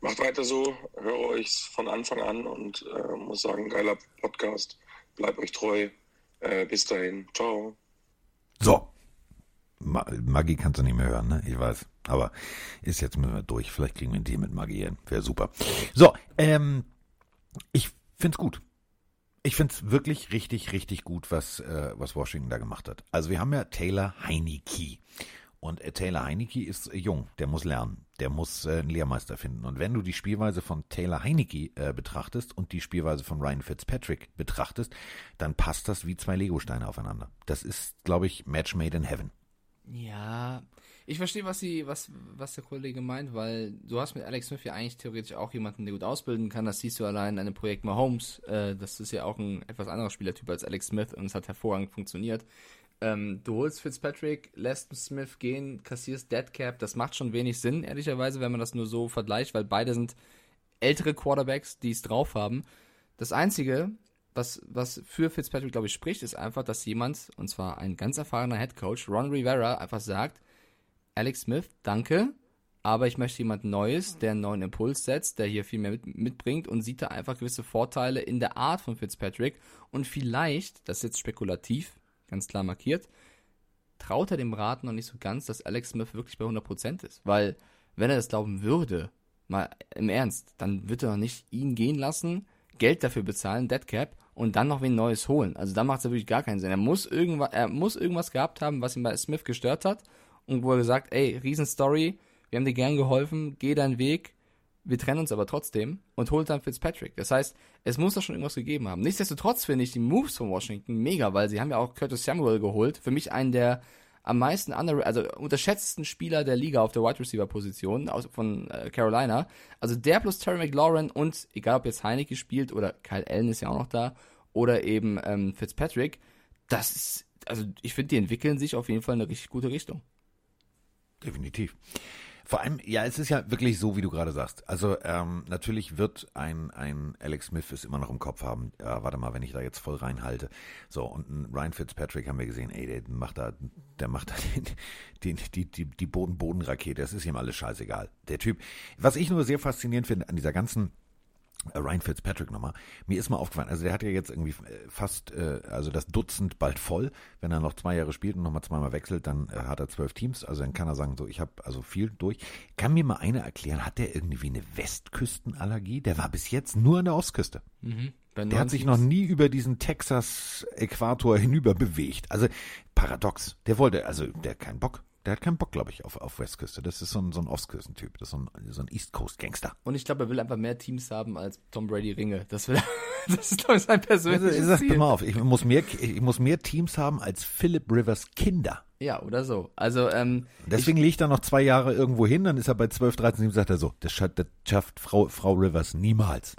Macht weiter so, höre euch von Anfang an und äh, muss sagen, geiler Podcast. Bleibt euch treu. Äh, bis dahin. Ciao. So. Maggie kannst du nicht mehr hören, ne? Ich weiß. Aber ist jetzt müssen wir durch. Vielleicht kriegen wir einen Deal mit Maggie hin. Wäre super. So, ähm, ich find's gut. Ich finde es wirklich richtig, richtig gut, was, äh, was Washington da gemacht hat. Also wir haben ja Taylor Heineke. Und äh, Taylor Heineke ist äh, jung, der muss lernen, der muss äh, einen Lehrmeister finden. Und wenn du die Spielweise von Taylor Heineke äh, betrachtest und die Spielweise von Ryan Fitzpatrick betrachtest, dann passt das wie zwei Legosteine aufeinander. Das ist, glaube ich, Match made in heaven. Ja, ich verstehe, was sie, was, was der Kollege meint, weil du hast mit Alex Smith ja eigentlich theoretisch auch jemanden, der gut ausbilden kann. Das siehst du allein an dem Projekt Mahomes. Äh, das ist ja auch ein etwas anderer Spielertyp als Alex Smith und es hat hervorragend funktioniert. Ähm, du holst Fitzpatrick, lässt Smith gehen, kassierst Deadcap. Das macht schon wenig Sinn, ehrlicherweise, wenn man das nur so vergleicht, weil beide sind ältere Quarterbacks, die es drauf haben. Das Einzige, was, was für Fitzpatrick, glaube ich, spricht, ist einfach, dass jemand, und zwar ein ganz erfahrener Head Coach, Ron Rivera, einfach sagt, Alex Smith, danke. aber ich möchte jemand Neues, der einen neuen Impuls setzt, der hier viel mehr mit, mitbringt und sieht da einfach gewisse Vorteile in der Art von Fitzpatrick und vielleicht, das ist jetzt spekulativ, ganz klar markiert, traut er dem Rat noch nicht so ganz, dass Alex Smith wirklich bei 100% ist, weil wenn er das glauben würde, mal im Ernst, dann wird er noch nicht ihn gehen lassen, Geld dafür bezahlen, Deadcap, und dann noch wen Neues holen. Also da macht es wirklich gar keinen Sinn. Er muss, irgendwas, er muss irgendwas gehabt haben, was ihn bei Smith gestört hat und wo er gesagt, ey, Riesenstory, wir haben dir gern geholfen, geh deinen Weg, wir trennen uns aber trotzdem und holt dann Fitzpatrick. Das heißt, es muss da schon irgendwas gegeben haben. Nichtsdestotrotz finde ich die Moves von Washington mega, weil sie haben ja auch Curtis Samuel geholt. Für mich einen der am meisten under, also unterschätzten Spieler der Liga auf der Wide Receiver Position aus, von äh, Carolina. Also der plus Terry McLaurin und egal ob jetzt Heineke spielt oder Kyle Allen ist ja auch noch da oder eben ähm, Fitzpatrick, das ist, also ich finde, die entwickeln sich auf jeden Fall in eine richtig gute Richtung. Definitiv. Vor allem, ja, es ist ja wirklich so, wie du gerade sagst. Also ähm, natürlich wird ein, ein Alex Smith es immer noch im Kopf haben. Ja, warte mal, wenn ich da jetzt voll reinhalte. So, und ein Ryan Fitzpatrick haben wir gesehen, ey, der macht da, der macht da den, den, die, die, die Boden-Boden-Rakete. Das ist ihm alles scheißegal. Der Typ. Was ich nur sehr faszinierend finde an dieser ganzen äh, Ryan Fitzpatrick nochmal. Mir ist mal aufgefallen, also der hat ja jetzt irgendwie äh, fast, äh, also das Dutzend bald voll. Wenn er noch zwei Jahre spielt und nochmal zweimal wechselt, dann äh, hat er zwölf Teams. Also dann kann er sagen, so, ich habe also viel durch. Kann mir mal einer erklären, hat der irgendwie eine Westküstenallergie? Der war bis jetzt nur an der Ostküste. Mhm. Der hat sich noch nie über diesen Texas-Äquator hinüber bewegt. Also paradox. Der wollte, also der hat keinen Bock. Der hat keinen Bock, glaube ich, auf, auf Westküste. Das ist so ein, so ein Ostküstentyp. Das ist so ein, so ein East Coast Gangster. Und ich glaube, er will einfach mehr Teams haben als Tom Brady Ringe. Das, will, das ist, glaube ich, sein persönliches Also, sag Ziel. mal auf, ich muss, mehr, ich muss mehr Teams haben als Philip Rivers Kinder. Ja, oder so. Also, ähm, Deswegen legt er noch zwei Jahre irgendwo hin, dann ist er bei 12, 13, 17, sagt er so, das schafft, das schafft Frau, Frau Rivers niemals.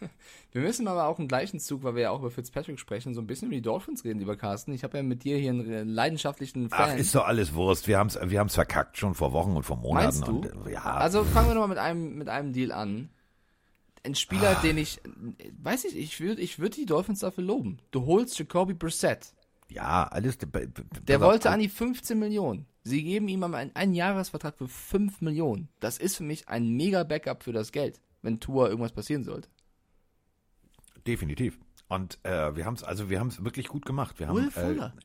wir müssen aber auch im gleichen Zug, weil wir ja auch über Fitzpatrick sprechen, so ein bisschen über die Dolphins reden, lieber Carsten. Ich habe ja mit dir hier einen äh, leidenschaftlichen Fan. Ach, ist doch alles Wurst. Wir haben's, wir haben's verkackt, schon vor Wochen und vor Monaten. Meinst du? Und, äh, ja, Also fangen wir nochmal mit einem, mit einem Deal an. Ein Spieler, Ah. den ich, weiß ich, ich würde ich würd die Dolphins dafür loben. Du holst Jacoby Brissett. Ja, alles. Der wollte an die 15 Millionen. Sie geben ihm einen, einen Jahresvertrag für 5 Millionen. Das ist für mich ein mega Backup für das Geld, wenn Tour irgendwas passieren sollte. Definitiv. Und äh, wir haben es, also wir haben es wirklich gut gemacht. Wir haben Will Fuller. Äh,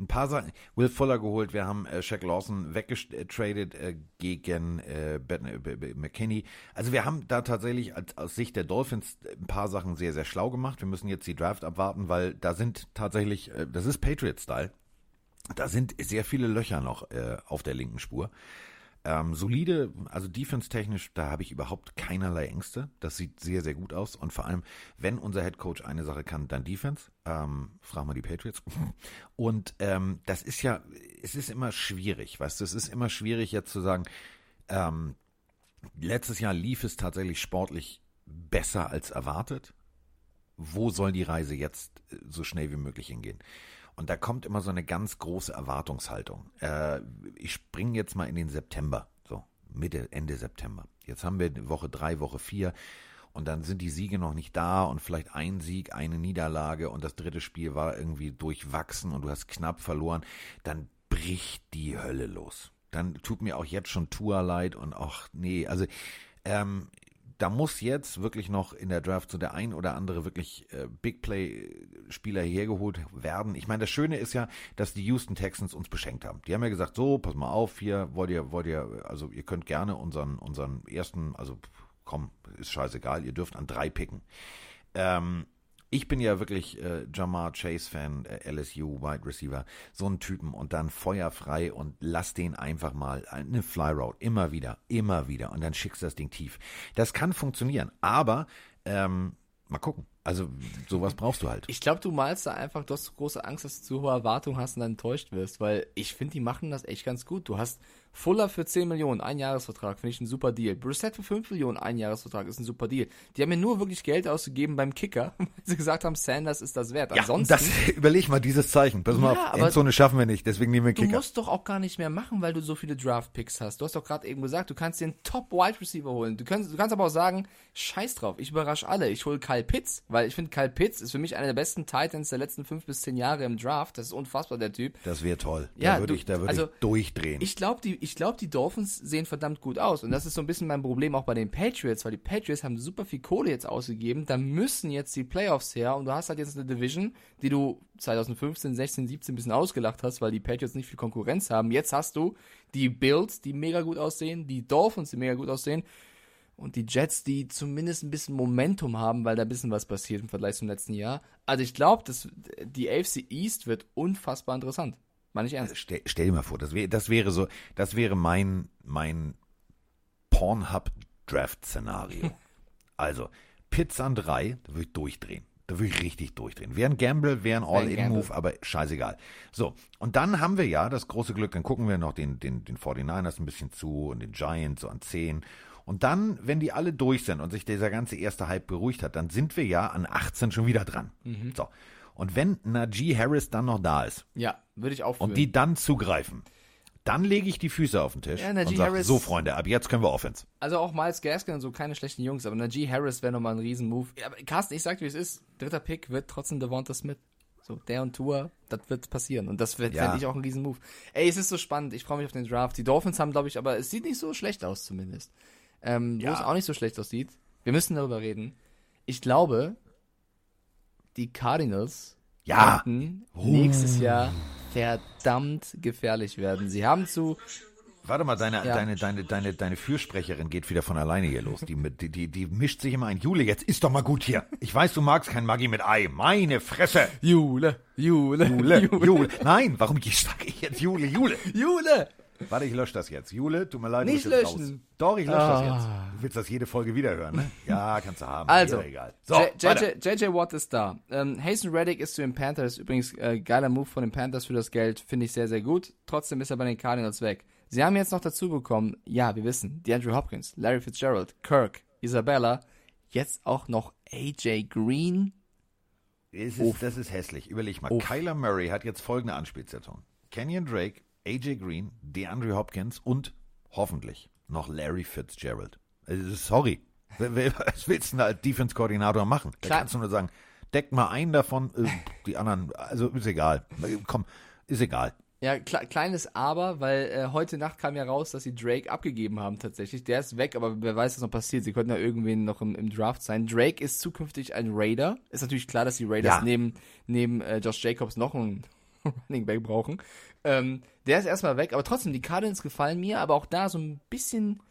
ein paar Sachen, Will Fuller geholt, wir haben äh, Shaq Lawson weggetradet äh, gegen äh, Ben, äh, B- McKinney. Also wir haben da tatsächlich als, aus Sicht der Dolphins ein paar Sachen sehr, sehr schlau gemacht. Wir müssen jetzt die Draft abwarten, weil da sind tatsächlich, äh, das ist Patriot-Style. Da sind sehr viele Löcher noch äh, auf der linken Spur. Ähm, solide, also defense-technisch, da habe ich überhaupt keinerlei Ängste. Das sieht sehr, sehr gut aus. Und vor allem, wenn unser Head Coach eine Sache kann, dann Defense. Ähm, frag mal die Patriots. Und ähm, das ist ja, es ist immer schwierig, weißt du, es ist immer schwierig jetzt zu sagen, ähm, letztes Jahr lief es tatsächlich sportlich besser als erwartet. Wo soll die Reise jetzt äh, so schnell wie möglich hingehen? Und da kommt immer so eine ganz große Erwartungshaltung. Äh, ich springe jetzt mal in den September, so Mitte, Ende September. Jetzt haben wir Woche drei, Woche vier und dann sind die Siege noch nicht da und vielleicht ein Sieg, eine Niederlage und das dritte Spiel war irgendwie durchwachsen und du hast knapp verloren. Dann bricht die Hölle los. Dann tut mir auch jetzt schon Tour leid und ach nee, also ähm, da muss jetzt wirklich noch in der Draft so der ein oder andere wirklich äh, Big Play Spieler hergeholt werden. Ich meine, das Schöne ist ja, dass die Houston Texans uns beschenkt haben. Die haben ja gesagt, so, pass mal auf, hier wollt ihr, wollt ihr, also ihr könnt gerne unseren, unseren ersten, also komm, ist scheißegal, ihr dürft an drei picken. Ähm, ich bin ja wirklich äh, Jamar Chase-Fan, äh, LSU, Wide Receiver, so ein Typen und dann feuerfrei und lass den einfach mal eine Fly immer wieder, immer wieder und dann schickst du das Ding tief. Das kann funktionieren, aber ähm, mal gucken. Also sowas brauchst du halt. Ich glaube, du malst da einfach, du hast so große Angst, dass du zu hohe Erwartungen hast und dann enttäuscht wirst, weil ich finde, die machen das echt ganz gut. Du hast Fuller für 10 Millionen, ein Jahresvertrag, finde ich ein super Deal. Brissett für 5 Millionen, ein Jahresvertrag, ist ein super Deal. Die haben mir nur wirklich Geld ausgegeben beim Kicker, weil sie gesagt haben, Sanders ist das wert. Ja, Ansonsten, das überleg mal dieses Zeichen. Pass mal Ja, auf, Endzone schaffen wir nicht, deswegen nehmen wir du Kicker. musst doch auch gar nicht mehr machen, weil du so viele Draft-Picks hast. Du hast doch gerade eben gesagt, du kannst den Top-Wide-Receiver holen. Du kannst, du kannst aber auch sagen, scheiß drauf, ich überrasche alle. Ich hole Kyle Pitts, Weil ich finde, Kyle Pitts ist für mich einer der besten Titans der letzten fünf bis zehn Jahre im Draft. Das ist unfassbar, der Typ. Das wäre toll. Ja, da würde ich, da würde also, ich durchdrehen. Ich glaube, die, ich glaub, die Dolphins sehen verdammt gut aus. Und das ist so ein bisschen mein Problem auch bei den Patriots, weil die Patriots haben super viel Kohle jetzt ausgegeben. Da müssen jetzt die Playoffs her. Und du hast halt jetzt eine Division, die du 2015, 16, 17 ein bisschen ausgelacht hast, weil die Patriots nicht viel Konkurrenz haben. Jetzt hast du die Bills, die mega gut aussehen, die Dolphins, die mega gut aussehen. Und die Jets, die zumindest ein bisschen Momentum haben, weil da ein bisschen was passiert im Vergleich zum letzten Jahr. Also ich glaube, dass die AFC East wird unfassbar interessant. Meine ich ernst. Stell, stell dir mal vor, das, wär, das wäre so, das wäre mein, mein Pornhub-Draft-Szenario. also, Pizza an drei, da würde ich durchdrehen. Da würde ich richtig durchdrehen. Wäre ein Gamble, wäre ein All-In-Move, aber scheißegal. So, und dann haben wir ja das große Glück, dann gucken wir noch den, den, den 49ers ein bisschen zu und den Giants so an 10. Und dann, wenn die alle durch sind und sich dieser ganze erste Hype beruhigt hat, dann sind wir ja an 18 schon wieder dran. So. Und wenn Najee Harris dann noch da ist, Ja, würde ich aufführen. und die dann zugreifen, dann lege ich die Füße auf den Tisch Ja, und sage, Harris- so Freunde, ab jetzt können wir Offense. also auch Miles Gaskin und so, keine schlechten Jungs, aber Najee Harris wäre nochmal ein Riesenmove. Ja, aber Carsten, ich sag dir, wie es ist. Dritter Pick wird trotzdem Devonta Smith. So, der und Tour, das wird passieren. Und das wird, Ja. fände ich auch ein Riesenmove. Ey, es ist so spannend. Ich freue mich auf den Draft. Die Dolphins haben, glaube ich, aber es sieht nicht so schlecht aus zumindest. Ähm, Wo Ja. es auch nicht so schlecht aussieht, wir müssen darüber reden. Ich glaube, die Cardinals Ja. könnten nächstes Jahr verdammt gefährlich werden. Sie haben zu Warte mal, deine, Ja. deine, deine, deine, deine Fürsprecherin geht wieder von alleine hier los. Die, die, die, die mischt sich immer ein. Jule, jetzt ist doch mal gut hier. Ich weiß, du magst kein Maggi mit Ei. Meine Fresse. Jule, Jule, Jule, Jule. Nein, warum sage ich jetzt Jule, Jule? Jule. Warte, ich lösche das jetzt. Jule, tut mir leid, du Nicht löschen. raus. Doch, ich lösche das Ah. jetzt. Du willst das jede Folge wieder hören, ne? Ja, kannst du haben. Also, Mir egal. So. JJ, Watt ist da. Ähm, Hasten Reddick ist zu den Panthers. Übrigens, äh, geiler Move von den Panthers für das Geld. Finde ich sehr, sehr gut. Trotzdem ist er bei den Cardinals weg. Sie haben jetzt noch dazu bekommen, ja, wir wissen, DeAndre Hopkins, Larry Fitzgerald, Kirk, Isabella, jetzt auch noch AJ Green. Es ist, das ist hässlich. Überleg mal. Uff. Kyler Murray hat jetzt folgende Anspielstation. Kenyon Drake, AJ Green, DeAndre Hopkins und hoffentlich noch Larry Fitzgerald. Also, sorry. Was willst du denn als Defense-Koordinator machen? Da Klar. kannst du nur sagen, deck mal einen davon, äh, die anderen, also ist egal. Komm, ist egal. Ja, kle kleines Aber, weil äh, heute Nacht kam ja raus, dass sie Drake abgegeben haben tatsächlich. Der ist weg, aber wer weiß, was noch passiert. Sie könnten ja irgendwen noch im, im Draft sein. Drake ist zukünftig ein Raider. Ist natürlich klar, dass die Raiders Ja. neben, neben äh, Josh Jacobs noch einen Running Back brauchen. Ähm, der ist erstmal weg, aber trotzdem, die Cardinals gefallen mir, aber auch da so ein bisschen.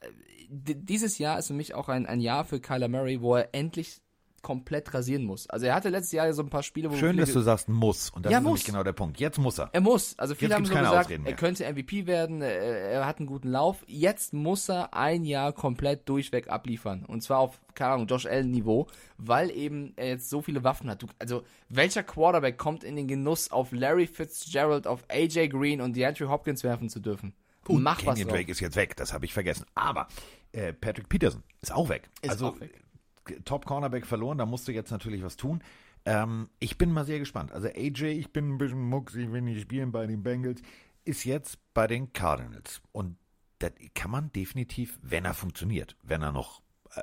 Äh, dieses Jahr ist für mich auch ein, ein Jahr für Kyler Murray, wo er endlich komplett rasieren muss. Also er hatte letztes Jahr so ein paar Spiele, wo Schön, dass du sagst, muss. Und das Ja, ist nämlich muss. genau der Punkt. Jetzt muss er. er muss. Also viele Jetzt haben so keine gesagt, Ausreden er könnte MVP werden, er, er hat einen guten Lauf. Jetzt muss er ein Jahr komplett durchweg abliefern. Und zwar auf, keine Ahnung, Josh Allen Niveau, weil eben er jetzt so viele Waffen hat. Du, also, welcher Quarterback kommt in den Genuss, auf Larry Fitzgerald, auf AJ Green und DeAndre Hopkins werfen zu dürfen? Mach was Kenyon drauf. Drake ist jetzt weg, das habe ich vergessen. Aber äh, Patrick Peterson ist auch weg. Ist also auch weg. Äh, Top Cornerback verloren, da musst du jetzt natürlich was tun. Ähm, ich bin mal sehr gespannt. Also AJ, ich bin ein bisschen mucksig, wenn die spielen bei den Bengals, ist jetzt bei den Cardinals. Und das kann man definitiv, wenn er funktioniert, wenn er noch äh,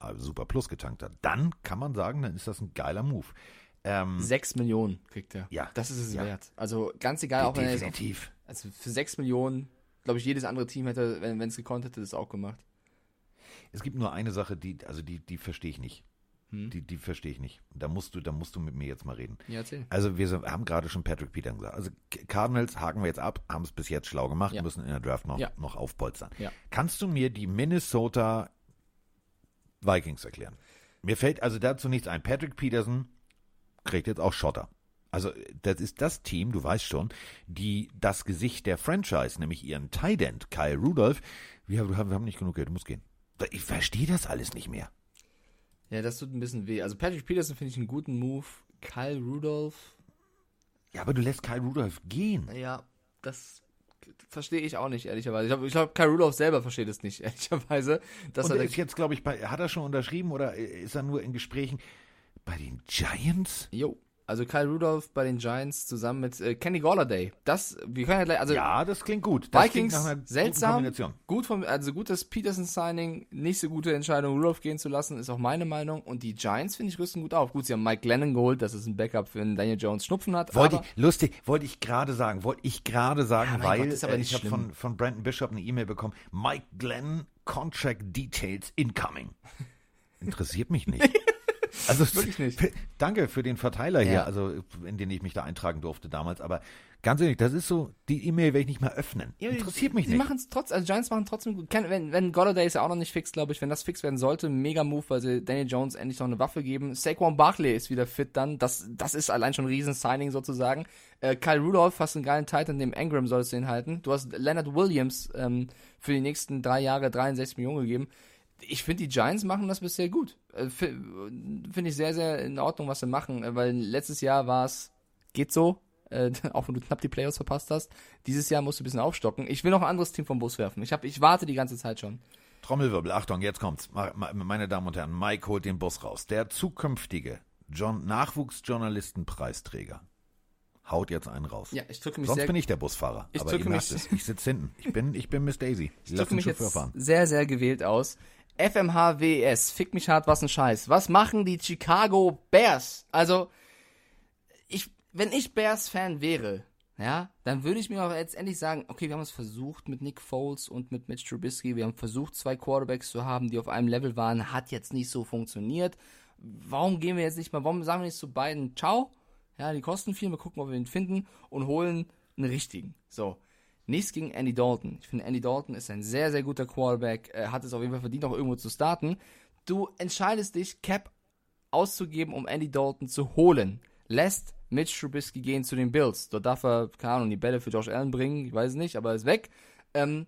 also super Plus getankt hat, dann kann man sagen, dann ist das ein geiler Move. Ähm, Sechs Millionen kriegt er. Ja. Das ist es Ja. wert. Also ganz egal, auch wenn er definitiv. also für sechs Millionen, glaube ich, jedes andere Team hätte, wenn es gekonnt hätte, das auch gemacht. Es gibt nur eine Sache, die, also die, die verstehe ich nicht. Hm? Die, die verstehe ich nicht. Da musst du, da musst du mit mir jetzt mal reden. Ja, erzähl. Also wir sind, haben gerade schon Patrick Peterson gesagt. Also Cardinals haken wir jetzt ab, haben es bis jetzt schlau gemacht, Ja. müssen in der Draft noch, Ja. noch aufpolstern. Ja. Kannst du mir die Minnesota Vikings erklären? Mir fällt also dazu nichts ein. Patrick Peterson kriegt jetzt auch Schotter. Also das ist das Team, du weißt schon, die das Gesicht der Franchise, nämlich ihren Tight End Kyle Rudolph, wir haben, wir haben nicht genug Geld, du musst gehen. Ich verstehe das alles nicht mehr. Ja, das tut ein bisschen weh. Also Patrick Peterson finde ich einen guten Move. Kyle Rudolph. Ja, aber du lässt Kyle Rudolph gehen. Ja, das verstehe ich auch nicht, ehrlicherweise. Ich glaube, ich glaub, Kyle Rudolph selber versteht es nicht, ehrlicherweise. Dass Und er er ist jetzt, glaube ich, bei, hat er schon unterschrieben oder ist er nur in Gesprächen bei den Giants? Jo. Also Kyle Rudolph bei den Giants zusammen mit äh, Kenny Galladay. Das, wir können ja gleich, also ja, das klingt gut. Das Vikings, klingt nach einer guten seltsam, Kombination. gut vom, also gutes Peterson-Signing, nicht so gute Entscheidung, Rudolph gehen zu lassen, ist auch meine Meinung. Und die Giants, finde ich, rüsten gut auf. Gut, sie haben Mike Glennon geholt, das ist ein Backup für einen Daniel Jones Schnupfen hat. Wollte ich, lustig, wollte ich gerade sagen, wollte ich gerade sagen, Ja, weil Gott, äh, ich habe von, von Brandon Bishop eine E-Mail bekommen, Mike Glenn, Contract Details incoming. Interessiert mich nicht. Also Wirklich nicht. Danke für den Verteiler hier, Ja. also in den ich mich da eintragen durfte damals, aber ganz ehrlich, das ist so, die E-Mail werde ich nicht mehr öffnen. Ja, Interessiert mich die nicht. machen es trotzdem, also Giants machen trotzdem gut. Wenn, wenn Golladay ist ja auch noch nicht fix, glaube ich. Wenn das fix werden sollte, mega Move, weil sie Daniel Jones endlich noch eine Waffe geben. Saquon Barkley ist wieder fit dann. Das, das ist allein schon ein Riesen-Signing sozusagen. Äh, Kyle Rudolph hast einen geilen Titan, dem Engram sollst du ihn halten. Du hast Leonard Williams ähm, für die nächsten drei Jahre 63 Millionen gegeben. Ich finde, die Giants machen das bisher gut. Äh, fi- finde ich sehr, sehr in Ordnung, was sie machen, äh, weil letztes Jahr war es, geht so, äh, auch wenn du knapp die Playoffs verpasst hast. Dieses Jahr musst du ein bisschen aufstocken. Ich will noch ein anderes Team vom Bus werfen. Ich, hab, ich warte die ganze Zeit schon. Trommelwirbel, Achtung, jetzt kommt's. Meine Damen und Herren, Mike holt den Bus raus. Der zukünftige John Nachwuchsjournalistenpreisträger haut jetzt einen raus. Ja, ich drücke mich Sonst sehr, bin ich der Busfahrer. Ich aber drücke mich- es, ich sitze hinten. Ich bin, ich bin Miss Daisy. ich Lass drücke mich jetzt fahren. sehr, sehr gewählt aus. FMHWS, fick mich hart, was ein Scheiß. Was machen die Chicago Bears? Also, ich, wenn ich Bears-Fan wäre, ja, dann würde ich mir auch jetzt endlich sagen, okay, wir haben es versucht mit Nick Foles und mit Mitch Trubisky, wir haben versucht, zwei Quarterbacks zu haben, die auf einem Level waren, hat jetzt nicht so funktioniert. Warum gehen wir jetzt nicht mal, warum sagen wir nicht zu beiden, ciao, ja, die kosten viel, wir gucken, ob wir ihn finden und holen einen richtigen. So. Nichts gegen Andy Dalton. Ich finde, Andy Dalton ist ein sehr, sehr guter Quarterback, er hat es auf jeden Fall verdient, auch irgendwo zu starten. Du entscheidest dich, Cap auszugeben, um Andy Dalton zu holen. Lässt Mitch Trubisky gehen zu den Bills. Dort darf er, keine Ahnung, die Bälle für Josh Allen bringen, ich weiß es nicht, aber er ist weg. Ähm,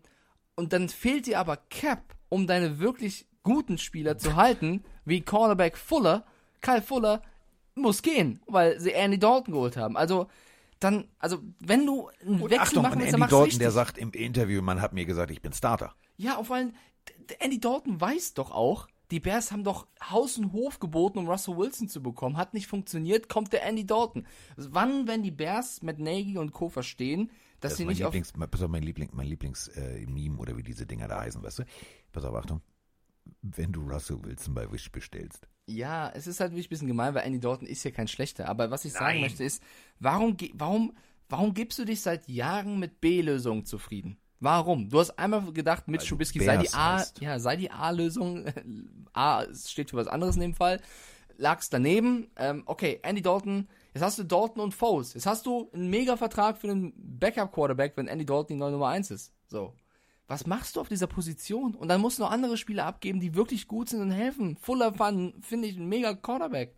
und dann fehlt dir aber Cap, um deine wirklich guten Spieler zu halten, wie Cornerback Fuller. Kyle Fuller muss gehen, weil sie Andy Dalton geholt haben. Also, dann, also, wenn du einen Und Wechsel Achtung, machen und willst, Andy dann mach's Dalton, der sagt im Interview, man hat mir gesagt, ich bin Starter. Ja, auf allen. Andy Dalton weiß doch auch, die Bears haben doch Haus und Hof geboten, um Russell Wilson zu bekommen. Hat nicht funktioniert, kommt der Andy Dalton. Wann, wenn die Bears mit Nagy und Co. verstehen, dass Das sie mein nicht auf. Lieblings, pass auf, mein Liebling, mein Lieblings äh, Meme oder wie diese Dinger da heißen, weißt du? Pass auf, Achtung. Wenn du Russell Wilson bei Wish bestellst. Ja, es ist halt wirklich ein bisschen gemein, weil Andy Dalton ist ja kein schlechter. Aber was ich sagen Nein. möchte ist, warum, warum, warum gibst du dich seit Jahren mit B-Lösungen zufrieden? Warum? Du hast einmal gedacht, mit Trubisky sei die A, heißt. ja, sei die A-Lösung. A steht für was anderes in dem Fall. Lag's daneben. Ähm, okay, Andy Dalton. Jetzt hast du Dalton und Foles. Jetzt hast du einen Mega-Vertrag für einen Backup-Quarterback, wenn Andy Dalton die neue Nummer 1 ist. So. Was machst du auf dieser Position? Und dann musst du noch andere Spieler abgeben, die wirklich gut sind und helfen. Fuller Fun finde ich ein mega Quarterback.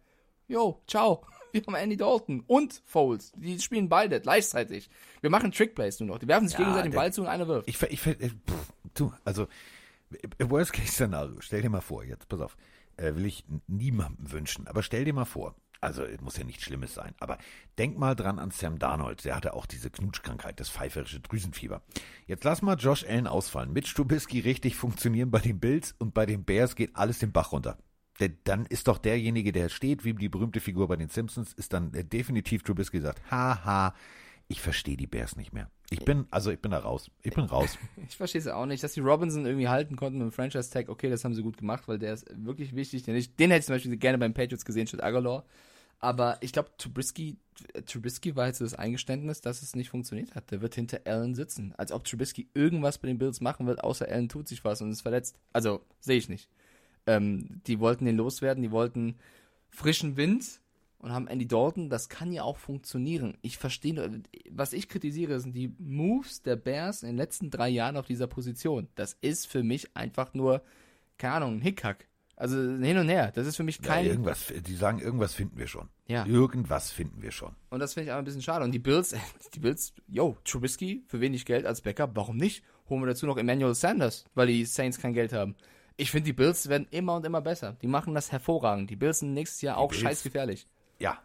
Jo, ciao. Wir haben Andy Dalton und Foles. Die spielen beide gleichzeitig. Wir machen Trickplays nur noch. Die werfen sich Ja, gegenseitig den Ball zu und einer wirft. Ich, ich, ver- äh, pff, du, also, äh, Worst Case Szenario, stell dir mal vor, jetzt, pass auf, äh, will ich niemandem wünschen, aber stell dir mal vor, also, es muss ja nichts Schlimmes sein, aber denk mal dran an Sam Darnold, der hatte auch diese Knutschkrankheit, das pfeiferische Drüsenfieber. Jetzt lass mal Josh Allen ausfallen, mit Stubisky richtig funktionieren bei den Bills und bei den Bears geht alles den Bach runter. Denn dann ist doch derjenige, der steht, wie die berühmte Figur bei den Simpsons, ist dann äh, definitiv Trubisky sagt, haha, ich verstehe die Bears nicht mehr. Ich bin, also ich bin da raus. Ich bin raus. Ich verstehe es auch nicht, dass die Robinson irgendwie halten konnten mit dem Franchise-Tag. Okay, das haben sie gut gemacht, weil der ist wirklich wichtig. Den, den hätte ich zum Beispiel gerne beim Patriots gesehen statt Aguilar. Aber ich glaube, Trubisky, Trubisky war jetzt das Eingeständnis, dass es nicht funktioniert hat. Der wird hinter Allen sitzen. Als ob Trubisky irgendwas bei den Bills machen wird, außer Allen tut sich was und ist verletzt. Also, sehe ich nicht. Ähm, die wollten den loswerden, die wollten frischen Wind und haben Andy Dalton. Das kann ja auch funktionieren. Ich verstehe, nur- was ich kritisiere, sind die Moves der Bears in den letzten drei Jahren auf dieser Position. Das ist für mich einfach nur, keine Ahnung, ein Hickhack. Also hin und her. Das ist für mich Ja, kein. irgendwas, die sagen, irgendwas finden wir schon. Ja. Irgendwas finden wir schon. Und das finde ich aber ein bisschen schade. Und die Bills, die Bills, yo, Trubisky für wenig Geld als Backup, warum nicht? Holen wir dazu noch Emmanuel Sanders, weil die Saints kein Geld haben. Ich finde, die Bills werden immer und immer besser. Die machen das hervorragend. Die Bills sind nächstes Jahr auch Bills- scheißgefährlich. Ja.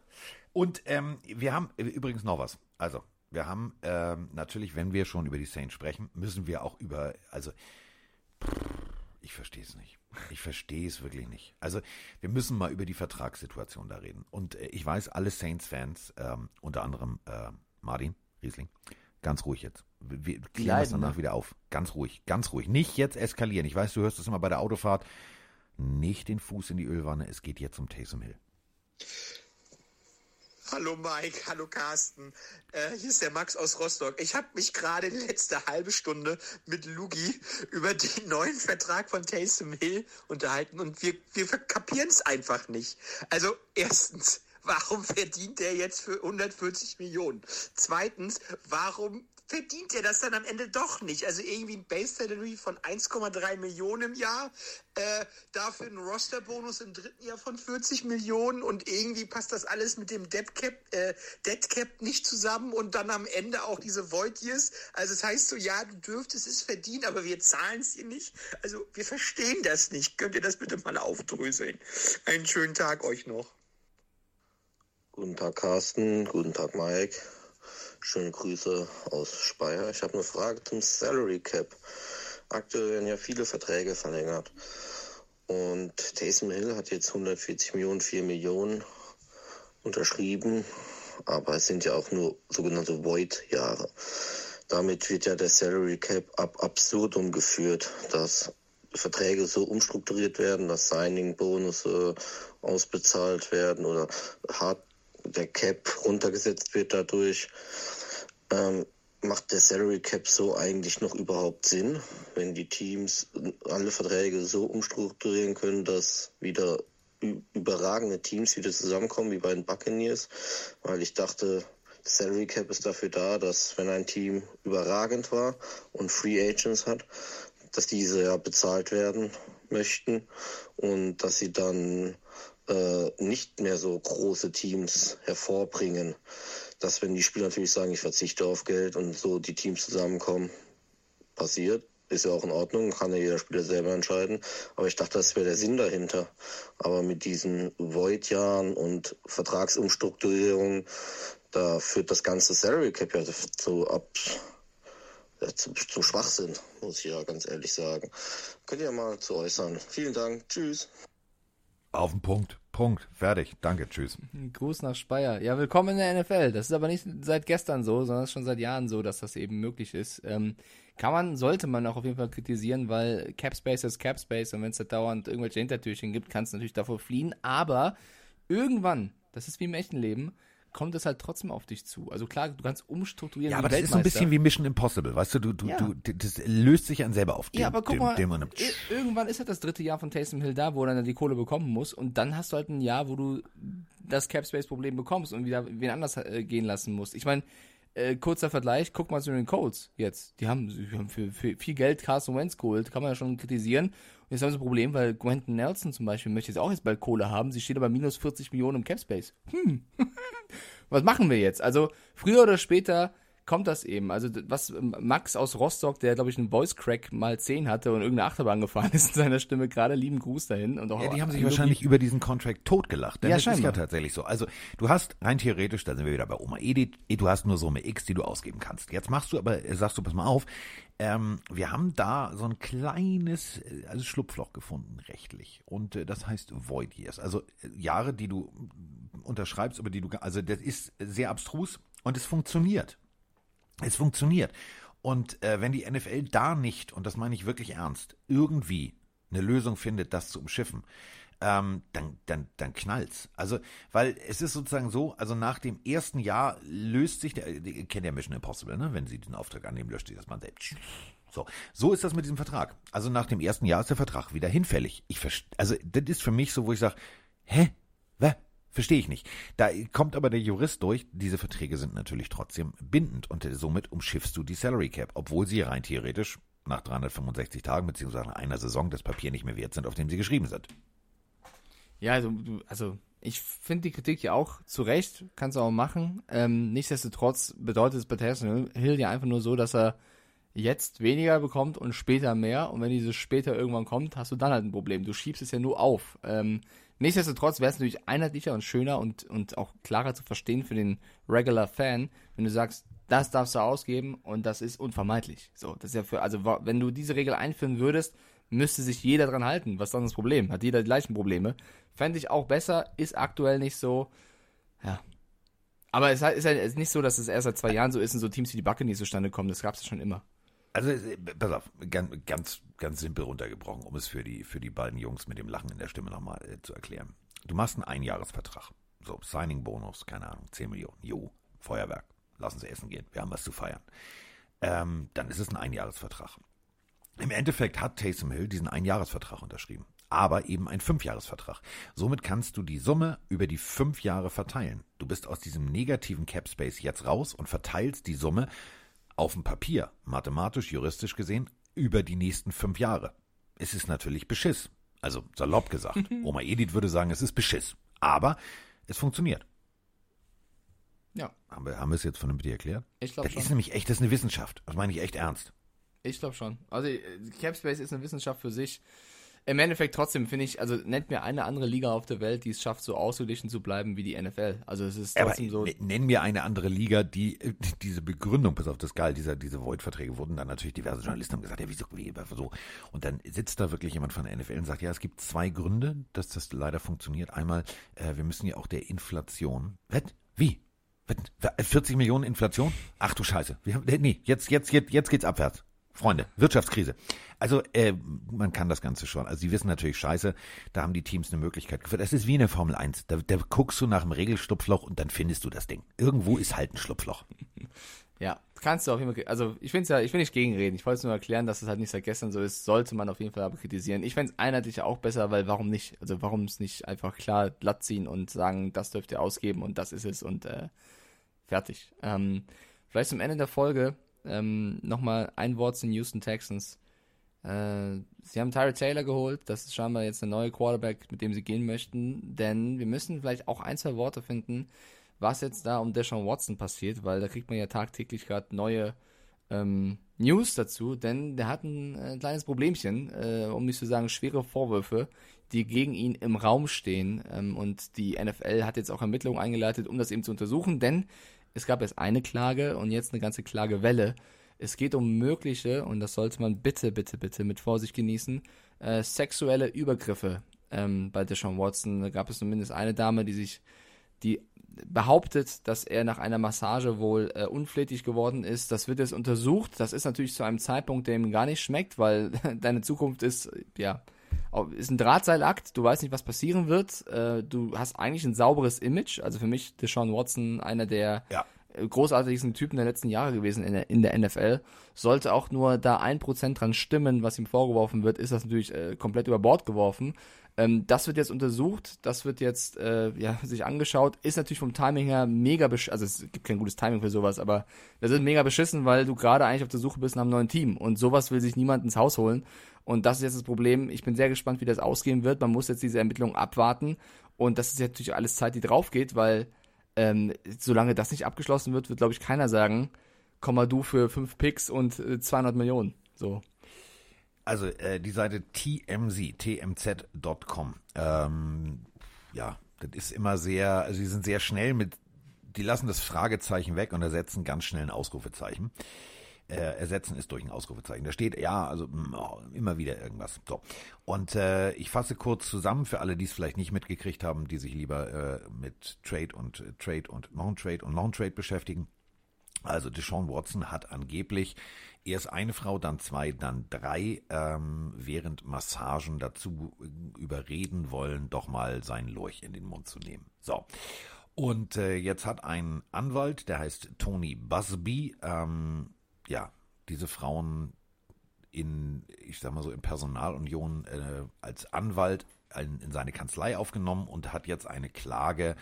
Und ähm, wir haben äh, übrigens noch was. Also, wir haben ähm, natürlich, wenn wir schon über die Saints sprechen, müssen wir auch über, also Ich verstehe es nicht. Ich verstehe es wirklich nicht. Also wir müssen mal über die Vertragssituation da reden. Und äh, ich weiß, alle Saints-Fans, ähm, unter anderem äh, Martin Riesling, ganz ruhig jetzt. Wir klären das danach ne? wieder auf. Ganz ruhig, ganz ruhig. Nicht jetzt eskalieren. Ich weiß, du hörst es immer bei der Autofahrt. Nicht den Fuß in die Ölwanne. Es geht jetzt um Taysom Hill. Hallo Mike, hallo Carsten. Äh, hier ist der Max aus Rostock. Ich habe mich gerade die letzte halbe Stunde mit Lugi über den neuen Vertrag von Taysom Hill unterhalten und wir, wir kapieren es einfach nicht. Also erstens, warum verdient er jetzt für 140 Millionen? Zweitens, warum verdient er das dann am Ende doch nicht? Also irgendwie ein Base Salary von 1,3 Millionen im Jahr, äh, dafür ein Roster-Bonus im dritten Jahr von 40 Millionen und irgendwie passt das alles mit dem Dead Cap, äh, Dead Cap nicht zusammen und dann am Ende auch diese Void Years. Also es heißt so, ja, du dürftest es verdienen, aber wir zahlen es dir nicht. Also wir verstehen das nicht. Könnt ihr das bitte mal aufdröseln? Einen schönen Tag euch noch. Guten Tag, Carsten. Guten Tag, Mike. Schöne Grüße aus Speyer. Ich habe eine Frage zum Salary Cap. Aktuell werden ja viele Verträge verlängert. Und Taysom Hill hat jetzt 140 Millionen, 4 Millionen unterschrieben. Aber es sind ja auch nur sogenannte Void-Jahre. Damit wird ja der Salary Cap ab absurdum geführt, dass Verträge so umstrukturiert werden, dass Signing-Bonusse ausbezahlt werden oder hart der Cap runtergesetzt wird dadurch. Ähm, macht der Salary Cap so eigentlich noch überhaupt Sinn, wenn die Teams alle Verträge so umstrukturieren können, dass wieder überragende Teams wieder zusammenkommen, wie bei den Buccaneers? Weil ich dachte, Salary Cap ist dafür da, dass wenn ein Team überragend war und Free Agents hat, dass diese ja bezahlt werden möchten und dass sie dann äh, nicht mehr so große Teams hervorbringen. Dass wenn die Spieler natürlich sagen, ich verzichte auf Geld und so die Teams zusammenkommen, passiert. Ist ja auch in Ordnung, kann ja jeder Spieler selber entscheiden. Aber ich dachte, das wäre der Sinn dahinter. Aber mit diesen Void-Jahren und Vertragsumstrukturierungen, da führt das ganze Salary Cap ja so ab, ja, zum, Schwachsinn, muss ich ja ganz ehrlich sagen. Könnt ihr mal zu äußern. Vielen Dank. Tschüss. Auf den Punkt. Punkt. Fertig. Danke. Tschüss. Gruß nach Speyer. Ja, willkommen in der NFL. Das ist aber nicht seit gestern so, sondern schon seit Jahren so, dass das eben möglich ist. Ähm, kann man, sollte man auch auf jeden Fall kritisieren, weil Capspace ist Capspace und wenn es da dauernd irgendwelche Hintertürchen gibt, kannst du natürlich davor fliehen. Aber irgendwann, das ist wie im echten Leben, kommt es halt trotzdem auf dich zu. Also klar, du kannst umstrukturieren. Ja, aber das ist so ein bisschen wie Mission Impossible, weißt du, du, du, Ja. du das löst sich an selber auf. Ja, aber guck dem, mal, dem, dem, ir- irgendwann ist halt das dritte Jahr von Taysom Hill da, wo er dann die Kohle bekommen muss und dann hast du halt ein Jahr, wo du das Cap-Space-Problem bekommst und wieder wen anders äh, gehen lassen musst. Ich meine, äh, kurzer Vergleich, guck mal zu den Colts jetzt. Die haben, die haben für, für viel Geld Carson Wentz geholt, kann man ja schon kritisieren. Jetzt haben sie ein Problem, weil Quentin Nelson zum Beispiel möchte jetzt auch jetzt bald Kohle haben. Sie steht aber minus 40 Millionen im Cap-Space. Hm. was machen wir jetzt? Also früher oder später kommt das eben. Also was ähm, Max aus Rostock, der glaube ich einen Voice Crack mal 10 hatte und irgendeine Achterbahn gefahren ist in seiner Stimme gerade, lieben Gruß dahin und auch Ja, die haben sich wahrscheinlich über diesen Contract totgelacht. Denn Ja, das ist ja scheinbar. tatsächlich so. Also du hast rein theoretisch, da sind wir wieder bei Oma Edith, du hast nur Summe X, die du ausgeben kannst. Jetzt machst du aber, äh, sagst du, pass mal auf, ähm, wir haben da so ein kleines äh, also Schlupfloch gefunden, rechtlich. Und äh, das heißt Void Years. Also äh, Jahre, die du mm, unterschreibst, über die du, also das ist sehr abstrus und es funktioniert. Es funktioniert. Und äh, wenn die NFL da nicht, und das meine ich wirklich ernst, irgendwie eine Lösung findet, das zu umschiffen, ähm, dann, dann, dann knallt's. Also, weil es ist sozusagen so, also nach dem ersten Jahr löst sich der, ihr kennt ja Mission Impossible, ne? Wenn sie den Auftrag annehmen, löscht sich das Band selbst. So, so ist das mit diesem Vertrag. Also nach dem ersten Jahr ist der Vertrag wieder hinfällig. Ich also das ist für mich so, wo ich sage, hä? Was? Verstehe ich nicht. Da kommt aber der Jurist durch, diese Verträge sind natürlich trotzdem bindend und somit umschiffst du die Salary Cap, obwohl sie rein theoretisch nach 365 Tagen beziehungsweise einer Saison das Papier nicht mehr wert sind, auf dem sie geschrieben sind. Ja, also, also ich finde die Kritik ja auch zu Recht, kannst du auch machen. Ähm, nichtsdestotrotz bedeutet es bei Taysom Hill ja einfach nur so, dass er jetzt weniger bekommt und später mehr. Und wenn dieses später irgendwann kommt, hast du dann halt ein Problem. Du schiebst es ja nur auf. Ähm, nichtsdestotrotz wäre es natürlich einheitlicher und schöner und, und auch klarer zu verstehen für den Regular Fan, wenn du sagst, das darfst du ausgeben und das ist unvermeidlich. So, das ist ja für, also wenn du diese Regel einführen würdest, müsste sich jeder dran halten. Was ist dann das Problem? Hat jeder die gleichen Probleme. Fände ich auch besser, ist aktuell nicht so. Ja. Aber es ist halt nicht so, dass es erst seit zwei Jahren so ist und so Teams wie die Backe nicht zustande kommen. Das gab es schon immer. Also, äh, pass auf, ganz, ganz, ganz simpel runtergebrochen, um es für die, für die beiden Jungs mit dem Lachen in der Stimme nochmal äh, zu erklären. Du machst einen Einjahresvertrag. So, Signing-Bonus, keine Ahnung, 10 Millionen. Jo, Feuerwerk. Lassen Sie essen gehen. Wir haben was zu feiern. Ähm, dann ist es ein Einjahresvertrag. Im Endeffekt hat Taysom Hill diesen Einjahresvertrag unterschrieben. Aber eben ein Fünfjahresvertrag. Somit kannst du die Summe über die fünf Jahre verteilen. Du bist aus diesem negativen Cap Space jetzt raus und verteilst die Summe auf dem Papier, mathematisch, juristisch gesehen, über die nächsten fünf Jahre. Es ist natürlich Beschiss. Also salopp gesagt. Oma Edith würde sagen, es ist Beschiss. Aber es funktioniert. Ja. Haben wir, haben wir es jetzt vernünftig erklärt? Ich glaube Das schon. ist nämlich echt, das ist eine Wissenschaft. Das meine ich echt ernst. Ich glaube schon. Also äh, Capspace ist eine Wissenschaft für sich. Im Endeffekt trotzdem finde ich, also nennt mir eine andere Liga auf der Welt, die es schafft, so ausgeglichen zu bleiben wie die NFL. Also es ist Aber trotzdem so. n- nenn mir eine andere Liga, die äh, diese Begründung, pass auf das geil, dieser, diese Void-Verträge wurden dann natürlich diverse Journalisten haben gesagt, ja, wieso, wie, so. Und dann sitzt da wirklich jemand von der NFL und sagt, ja, es gibt zwei Gründe, dass das leider funktioniert. Einmal, äh, wir müssen ja auch der Inflation, was? Wie? Was? 40 Millionen Inflation? Ach du Scheiße. Wir haben, nee, jetzt, jetzt, jetzt, jetzt geht's abwärts. Freunde, Wirtschaftskrise. Also äh, man kann das Ganze schon. Also sie wissen natürlich Scheiße, da haben die Teams eine Möglichkeit. Das ist wie in der Formel 1. Da, da guckst du nach einem Regelschlupfloch und dann findest du das Ding. Irgendwo ist halt ein Schlupfloch. Ja, kannst du auf jeden Fall. Also ich finde ja, ich will nicht gegenreden. Ich wollte es nur erklären, dass es halt nicht seit gestern so ist. Sollte man auf jeden Fall aber kritisieren. Ich fände es einheitlich auch besser, weil warum nicht? Also warum es nicht einfach klar glatt ziehen und sagen, das dürft ihr ausgeben und das ist es und äh, fertig. Ähm, vielleicht zum Ende der Folge ähm, nochmal ein Wort zu den Houston Texans. Äh, sie haben Tyra Taylor geholt. Das ist scheinbar jetzt der neue Quarterback, mit dem sie gehen möchten. Denn wir müssen vielleicht auch ein, zwei Worte finden, was jetzt da um Deshaun Watson passiert, weil da kriegt man ja tagtäglich gerade neue ähm, News dazu, denn der hat ein äh, kleines Problemchen, äh, um nicht zu sagen schwere Vorwürfe, die gegen ihn im Raum stehen. Ähm, und die NFL hat jetzt auch Ermittlungen eingeleitet, um das eben zu untersuchen, denn es gab erst eine Klage und jetzt eine ganze Klagewelle. Es geht um mögliche, und das sollte man bitte, bitte, bitte mit Vorsicht genießen, äh, sexuelle Übergriffe ähm, bei Deshaun Watson. Da gab es zumindest eine Dame, die sich, die behauptet, dass er nach einer Massage wohl äh, unflätig geworden ist. Das wird jetzt untersucht. Das ist natürlich zu einem Zeitpunkt, der ihm gar nicht schmeckt, weil deine Zukunft ist, ja, ist ein Drahtseilakt. Du weißt nicht, was passieren wird. Äh, du hast eigentlich ein sauberes Image. Also für mich Deshaun Watson einer der Ja. äh, großartigsten Typen der letzten Jahre gewesen in der, in der NFL. Sollte auch nur da ein Prozent dran stimmen, was ihm vorgeworfen wird, ist das natürlich äh, komplett über Bord geworfen. Ähm, das wird jetzt untersucht, das wird jetzt äh, ja, sich angeschaut. Ist natürlich vom Timing her mega beschissen. Also es gibt kein gutes Timing für sowas, aber das ist mega beschissen, weil du gerade eigentlich auf der Suche bist nach einem neuen Team. Und sowas will sich niemand ins Haus holen. Und das ist jetzt das Problem. Ich bin sehr gespannt, wie das ausgehen wird. Man muss jetzt diese Ermittlungen abwarten. Und das ist jetzt natürlich alles Zeit, die drauf geht, weil ähm, solange das nicht abgeschlossen wird, wird, glaube ich, keiner sagen, komm mal du für fünf Picks und äh, 200 Millionen. So. Also äh, die Seite TMZ, tmz.com. Ähm, ja, das ist immer sehr, also sie sind sehr schnell mit, die lassen das Fragezeichen weg und ersetzen ganz schnell ein Ausrufezeichen. Äh, ersetzen ist durch ein Ausrufezeichen. Da steht ja, also mh, immer wieder irgendwas. So. Und äh, ich fasse kurz zusammen für alle, die es vielleicht nicht mitgekriegt haben, die sich lieber äh, mit Trade und äh, Trade und Non-Trade und Non-Trade beschäftigen. Also Deshaun Watson hat angeblich erst eine Frau, dann zwei, dann drei ähm, während Massagen dazu äh, überreden wollen, doch mal seinen Lurch in den Mund zu nehmen. So. Und äh, jetzt hat ein Anwalt, der heißt Tony Busby, ähm, ja, diese Frauen in, ich sag mal so, in Personalunion äh, als Anwalt in, in seine Kanzlei aufgenommen und hat jetzt eine Klage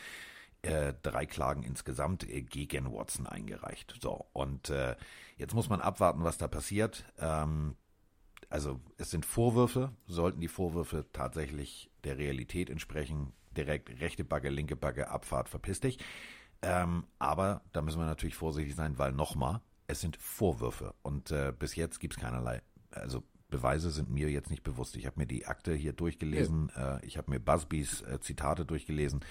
äh, drei Klagen insgesamt äh, gegen Watson eingereicht. So, und äh, jetzt muss man abwarten, was da passiert. Ähm, also es sind Vorwürfe, sollten die Vorwürfe tatsächlich der Realität entsprechen, direkt rechte Backe, linke Backe, Abfahrt, verpiss dich. Ähm, aber da müssen wir natürlich vorsichtig sein, weil nochmal, es sind Vorwürfe und äh, bis jetzt gibt es keinerlei, also Beweise sind mir jetzt nicht bewusst. Ich habe mir die Akte hier durchgelesen, äh, ich habe mir Busbys äh, Zitate durchgelesen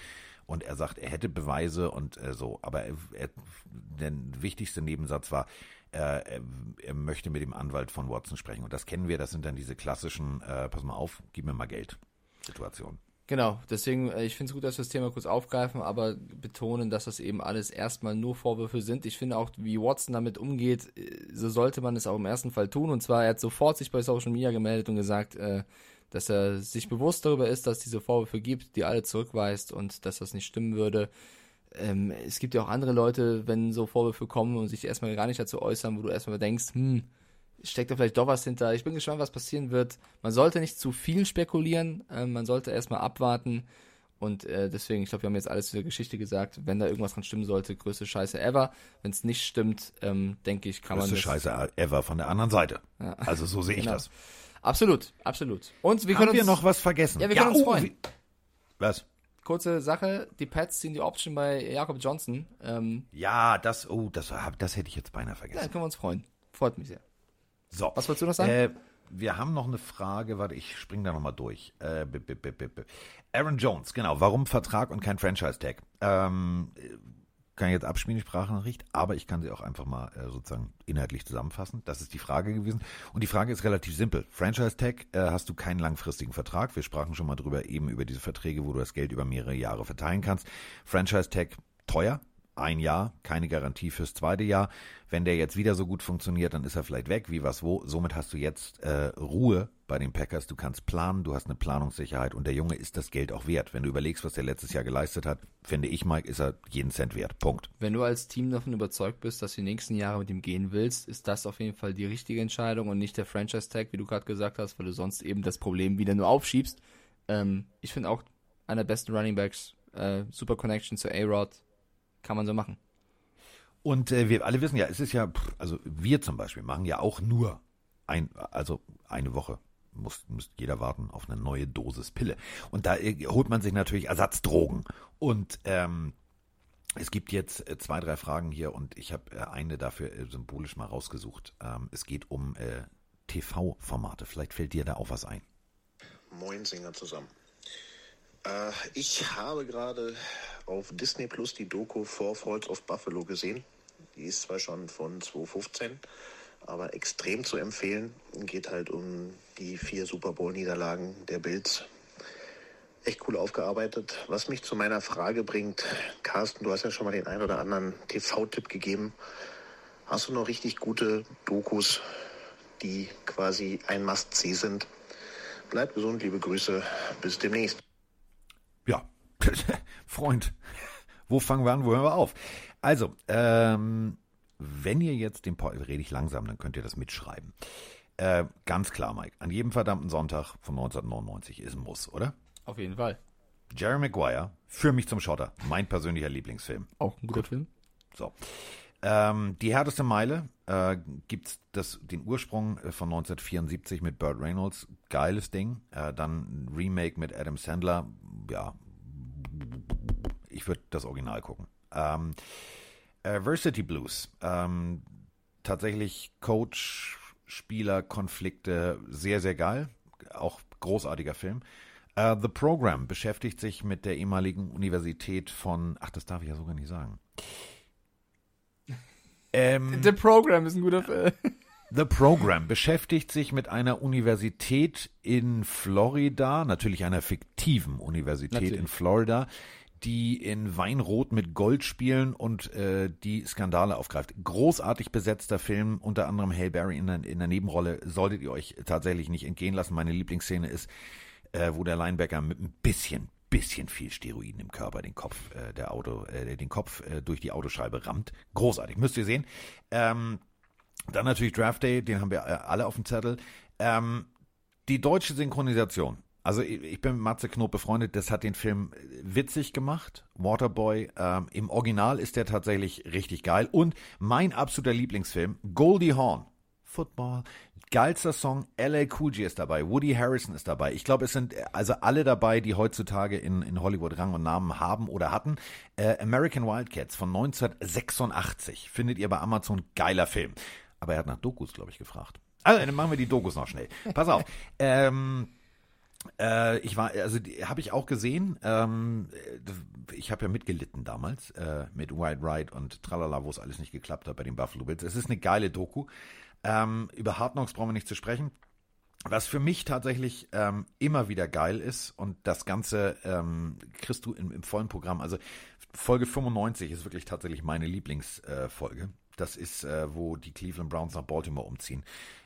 Und er sagt, er hätte Beweise und äh, so. Aber er, er, der wichtigste Nebensatz war, äh, er, er möchte mit dem Anwalt von Watson sprechen. Und das kennen wir, das sind dann diese klassischen, äh, pass mal auf, gib mir mal Geld Situationen. Genau, deswegen, äh, ich finde es gut, dass wir das Thema kurz aufgreifen, aber betonen, dass das eben alles erstmal nur Vorwürfe sind. Ich finde auch, wie Watson damit umgeht, äh, so sollte man es auch im ersten Fall tun. Und zwar, er hat sofort sich bei Social Media gemeldet und gesagt, äh, dass er sich bewusst darüber ist, dass es diese Vorwürfe gibt, die alle zurückweist und dass das nicht stimmen würde. Ähm, es gibt ja auch andere Leute, wenn so Vorwürfe kommen und sich erstmal gar nicht dazu äußern, wo du erstmal denkst, hm, steckt da vielleicht doch was hinter. Ich bin gespannt, was passieren wird. Man sollte nicht zu viel spekulieren, äh, man sollte erstmal abwarten. Und äh, deswegen, ich glaube, wir haben jetzt alles zu der Geschichte gesagt. Wenn da irgendwas dran stimmen sollte, größte Scheiße ever. Wenn es nicht stimmt, ähm, denke ich, kann größte man. Größte Scheiße ever von der anderen Seite. Ja. Also so sehe ich Genau. das. Absolut, absolut. Und wir Haben können wir uns, noch was vergessen? Ja, wir können uns oh, freuen. wie- Was? Kurze Sache, die Pets ziehen die Option bei Jakob Johnson. Ähm, Ja, das, oh, das, das hätte ich jetzt beinahe ja, vergessen. können wir uns freuen. Freut mich sehr. So. Was wolltest du noch sagen? Äh, wir haben noch eine Frage, warte, ich springe da nochmal durch. Äh, b- b- b- Aaron Jones, genau, warum Vertrag und kein Franchise-Tag? Ähm, äh, kann ich jetzt abspielen, die Sprachnachricht, aber ich kann sie auch einfach mal äh, sozusagen inhaltlich zusammenfassen. Das ist die Frage gewesen. Und die Frage ist relativ simpel. Franchise-Tag äh, hast du keinen langfristigen Vertrag. Wir sprachen schon mal drüber, eben über diese Verträge, wo du das Geld über mehrere Jahre verteilen kannst. Franchise-Tag teuer, ein Jahr, keine Garantie fürs zweite Jahr. Wenn der jetzt wieder so gut funktioniert, dann ist er vielleicht weg, wie was wo. Somit hast du jetzt äh, Ruhe bei den Packers. Du kannst planen, du hast eine Planungssicherheit und der Junge ist das Geld auch wert. Wenn du überlegst, was der letztes Jahr geleistet hat, finde ich, Mike, ist er jeden Cent wert. Punkt. Wenn du als Team davon überzeugt bist, dass du die nächsten Jahre mit ihm gehen willst, ist das auf jeden Fall die richtige Entscheidung und nicht der Franchise-Tag, wie du gerade gesagt hast, weil du sonst eben das Problem wieder nur aufschiebst. Ähm, ich finde auch einer der besten Running Backs, äh, super Connection zu A-Rod, kann man so machen. Und äh, wir alle wissen ja, es ist ja, also wir zum Beispiel machen ja auch nur ein, also eine Woche muss, muss jeder warten auf eine neue Dosis Pille. Und da äh, holt man sich natürlich Ersatzdrogen. Und ähm, es gibt jetzt äh, zwei, drei Fragen hier und ich habe äh, eine dafür symbolisch mal rausgesucht. Ähm, es geht um äh, TV-Formate. Vielleicht fällt dir da auch was ein. Moin Singer zusammen. Äh, ich habe gerade auf Disney Plus die Doku Four Falls of Buffalo gesehen. Die ist zwar schon von 2015, aber extrem zu empfehlen. Geht halt um die vier Super Bowl-Niederlagen der Bills. Echt cool aufgearbeitet. Was mich zu meiner Frage bringt, Carsten, du hast ja schon mal den einen oder anderen TV-Tipp gegeben. Hast du noch richtig gute Dokus, die quasi ein Must-See sind? Bleib gesund, liebe Grüße. Bis demnächst. Freund, wo fangen wir an, wo hören wir auf? Also, ähm, wenn ihr jetzt den Pod, rede ich langsam, dann könnt ihr das mitschreiben. Äh, ganz klar, Mike, an jedem verdammten Sonntag von 1999 ist ein Muss, oder? Auf jeden Fall. Jerry Maguire, für mich zum Schotter, mein persönlicher Lieblingsfilm. Auch ein guter Film. So. Ähm, die härteste Meile äh, gibt es den Ursprung äh, von 1974 mit Burt Reynolds, geiles Ding. Äh, dann ein Remake mit Adam Sandler, ja, ich würde das Original gucken. Ähm, äh, Varsity Blues, ähm, tatsächlich Coach, Spieler, Konflikte, sehr, sehr geil. Auch großartiger Film. Äh, The Program beschäftigt sich mit der ehemaligen Universität von, ach, das darf ich ja sogar nicht sagen. Ähm, The Program ist ein guter Film. The Program beschäftigt sich mit einer Universität in Florida, natürlich einer fiktiven Universität Natürlich. in Florida, die in Weinrot mit Gold spielen und äh, die Skandale aufgreift. Großartig besetzter Film, unter anderem Hail Berry in der, in der Nebenrolle, solltet ihr euch tatsächlich nicht entgehen lassen. Meine Lieblingsszene ist, äh, wo der Linebacker mit ein bisschen bisschen viel Steroiden im Körper den Kopf äh, der Auto äh, den Kopf äh, durch die Autoscheibe rammt. Großartig, müsst ihr sehen. Ähm, dann natürlich Draft Day, den haben wir äh, alle auf dem Zettel. Ähm, die deutsche Synchronisation. Also ich, bin mit Matze Knob befreundet, das hat den Film äh, witzig gemacht. Waterboy. Ähm, Im Original ist der tatsächlich richtig geil. Und mein absoluter Lieblingsfilm, Goldie Hawn. Football. Geilster Song, LA Cool J ist dabei, Woody Harrison ist dabei. Ich glaube, es sind äh, also alle dabei, die heutzutage in, in Hollywood Rang und Namen haben oder hatten. Äh, American Wildcats von 1986 findet ihr bei Amazon geiler Film. Aber er hat nach Dokus, glaube ich, gefragt. Also, dann machen wir die Dokus noch schnell. Pass auf. ähm, Äh, ich war, also habe ich auch gesehen. Ähm, ich habe ja mitgelitten damals äh, mit White Ride und Tralala, wo es alles nicht geklappt hat bei den Buffalo Bills. Es ist eine geile Doku. Ähm, über Hard Knocks brauchen wir nicht zu sprechen. Was für mich tatsächlich ähm, immer wieder geil ist und das Ganze ähm, kriegst du im, im vollen Programm. Also Folge 95 ist wirklich tatsächlich meine Lieblingsfolge. Äh, das ist, äh, wo die Cleveland Browns nach Baltimore umziehen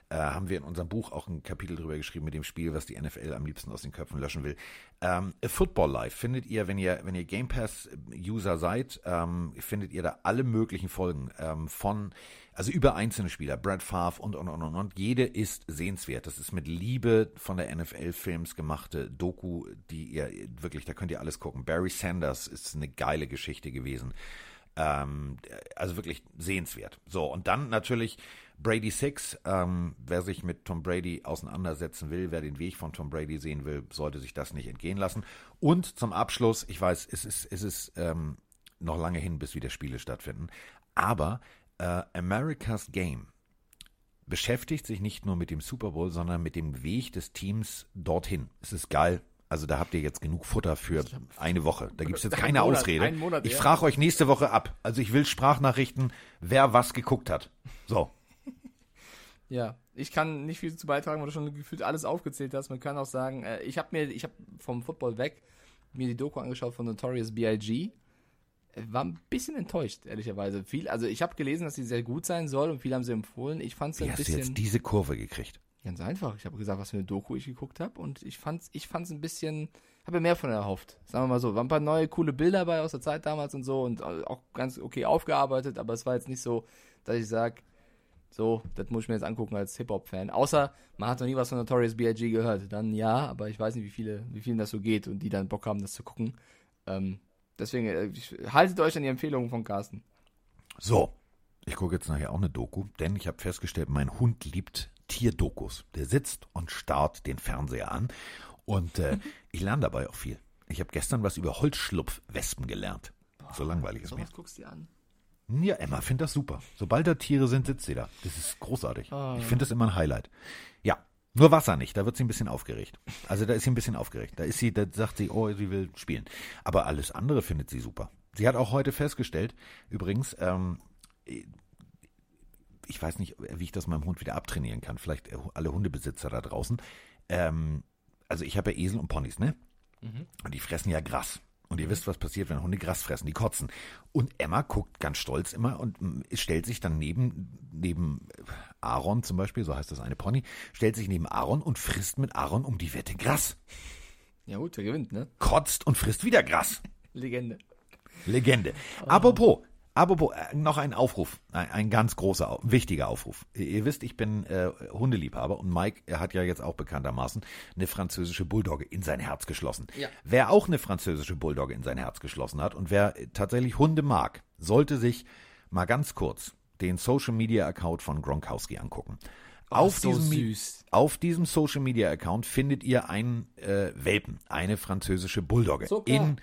äh, haben wir in unserem Buch auch ein Kapitel drüber geschrieben mit dem Spiel, was die NFL am liebsten aus den Köpfen löschen will. Ähm, Football Life findet ihr, wenn ihr, wenn ihr Game Pass User seid, ähm, findet ihr da alle möglichen Folgen ähm, von, also über einzelne Spieler, Brad Favre und, und, und, und, und. Jede ist sehenswert. Das ist mit Liebe von der NFL Films gemachte Doku, die ihr wirklich, da könnt ihr alles gucken. Barry Sanders ist eine geile Geschichte gewesen. Ähm, also wirklich sehenswert. So, und dann natürlich Brady Six. Ähm, wer sich mit Tom Brady auseinandersetzen will, wer den Weg von Tom Brady sehen will, sollte sich das nicht entgehen lassen. Und zum Abschluss, ich weiß, es ist, es ist ähm, noch lange hin, bis wieder Spiele stattfinden, aber äh, America's Game beschäftigt sich nicht nur mit dem Super Bowl, sondern mit dem Weg des Teams dorthin. Es ist geil, also da habt ihr jetzt genug Futter für eine Woche. Da gibt es jetzt keine Monat, Ausrede. Monat, ich ja. frage euch nächste Woche ab. Also ich will Sprachnachrichten, wer was geguckt hat. So. Ja, ich kann nicht viel zu beitragen, weil du schon gefühlt alles aufgezählt hast. Man kann auch sagen, äh, ich habe mir, ich habe vom Football weg mir die Doku angeschaut von Notorious B.I.G. War ein bisschen enttäuscht, ehrlicherweise. Viel, also ich habe gelesen, dass sie sehr gut sein soll und viele haben sie empfohlen. Ich fand es ein hast du bisschen jetzt diese Kurve gekriegt? Ganz einfach. Ich habe gesagt, was für eine Doku ich geguckt habe und ich fand's, ich fand's ein bisschen, habe mehr von erhofft. Sagen wir mal so, waren ein paar neue coole Bilder bei aus der Zeit damals und so und auch ganz okay aufgearbeitet, aber es war jetzt nicht so, dass ich sage, so, das muss ich mir jetzt angucken als Hip-Hop-Fan. Außer, man hat noch nie was von Notorious B.I.G. gehört. Dann ja, aber ich weiß nicht, wie viele, wie vielen das so geht und die dann Bock haben, das zu gucken. Ähm, deswegen, äh, ich, haltet euch an die Empfehlungen von Carsten. So. Ich gucke jetzt nachher auch eine Doku, denn ich habe festgestellt, mein Hund liebt Tierdokus. Der sitzt und starrt den Fernseher an und äh, ich lerne dabei auch viel. Ich habe gestern was über Holzschlupfwespen gelernt. So langweilig ist mir. was guckst du dir an. Ja, Emma findet das super. Sobald da Tiere sind, sitzt sie da. Das ist großartig. Ich finde das immer ein Highlight. Ja, nur Wasser nicht. Da wird sie ein bisschen aufgeregt. Also da ist sie ein bisschen aufgeregt. Da ist sie, da sagt sie, oh, sie will spielen. Aber alles andere findet sie super. Sie hat auch heute festgestellt, übrigens, ähm, ich weiß nicht, wie ich das meinem Hund wieder abtrainieren kann. Vielleicht äh, alle Hundebesitzer da draußen. Ähm, also ich habe ja Esel und Ponys, ne? Und die fressen ja Gras. Und ihr wisst, was passiert, wenn Hunde Gras fressen. Die kotzen. Und Emma guckt ganz stolz immer und mm, stellt sich dann neben, neben Aaron zum Beispiel, so heißt das eine Pony, stellt sich neben Aaron und frisst mit Aaron um die Wette Gras. Ja gut, der gewinnt, ne? Kotzt und frisst wieder Gras. Legende. Legende. Apropos, apropos, äh, noch ein Aufruf, ein, ein ganz großer, wichtiger Aufruf. Ihr, wisst, ich bin äh, Hundeliebhaber und Mike, er hat ja jetzt auch bekanntermaßen eine französische Bulldogge in sein Herz geschlossen. Ja. Wer auch eine französische Bulldogge in sein Herz geschlossen hat und wer tatsächlich Hunde mag, sollte sich mal ganz kurz den Social Media Account von Gronkowski angucken. auf, so diesem, auf diesem Social Media Account findet ihr einen äh, Welpen, eine französische Bulldogge Zucker. in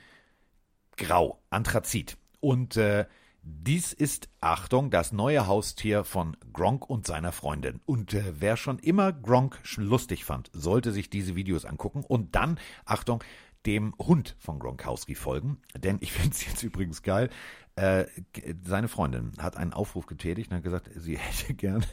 Grau, Anthrazit. Und äh, dies ist, Achtung, das neue Haustier von Gronk und seiner Freundin. Und äh, wer schon immer Gronk lustig fand, sollte sich diese Videos angucken und dann, Achtung, dem Hund von Gronkowski folgen. Denn ich finde es jetzt übrigens geil. Äh, seine Freundin hat einen Aufruf getätigt und hat gesagt, sie hätte gerne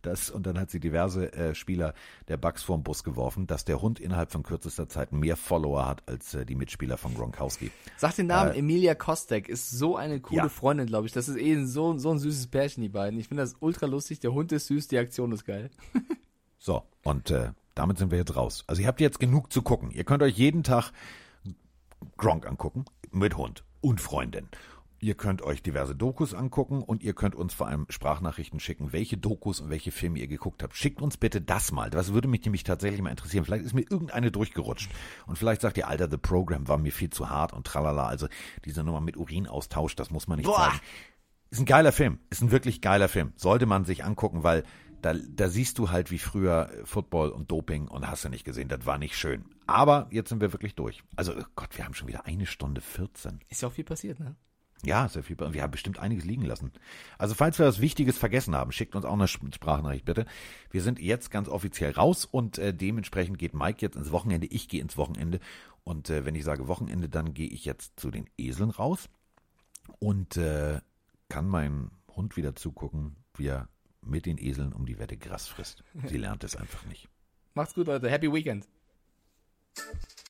das, und dann hat sie diverse äh, Spieler der Bucks vorm Bus geworfen, dass der Hund innerhalb von kürzester Zeit mehr Follower hat als äh, die Mitspieler von Gronkowski. Sag den Namen, Emilia Kostek ist so eine coole Ja. Freundin, glaube ich. Das ist eh so, so ein süßes Pärchen, die beiden. Ich finde das ultra lustig. Der Hund ist süß, die Aktion ist geil. So, und äh, damit sind wir jetzt raus. Also ihr habt jetzt genug zu gucken. Ihr könnt euch jeden Tag Gronk angucken mit Hund und Freundin. Ihr könnt euch diverse Dokus angucken und ihr könnt uns vor allem Sprachnachrichten schicken, welche Dokus und welche Filme ihr geguckt habt. Schickt uns bitte das mal. Das würde mich nämlich tatsächlich mal interessieren. Vielleicht ist mir irgendeine durchgerutscht. Und vielleicht sagt ihr, Alter, The Program war mir viel zu hart und tralala. Also diese Nummer mit Urinaustausch, das muss man nicht Boah. zeigen. Ist ein geiler Film. Ist ein wirklich geiler Film. Sollte man sich angucken, weil da, da siehst du halt wie früher Football und Doping und hast du nicht gesehen. Das war nicht schön. Aber jetzt sind wir wirklich durch. Also oh Gott, wir haben schon wieder eine Stunde 14. Ist ja auch viel passiert, ne? Ja, sehr viel. Wir haben bestimmt einiges liegen lassen. Also falls wir was Wichtiges vergessen haben, schickt uns auch eine Sprachnachricht bitte. Wir sind jetzt ganz offiziell raus und äh, dementsprechend geht Mike jetzt ins Wochenende. Ich gehe ins Wochenende. Und äh, wenn ich sage Wochenende, dann gehe ich jetzt zu den Eseln raus und äh, kann meinem Hund wieder zugucken, wie er mit den Eseln um die Wette Gras frisst. Sie lernt es einfach nicht. Macht's gut, Leute. Happy Weekend.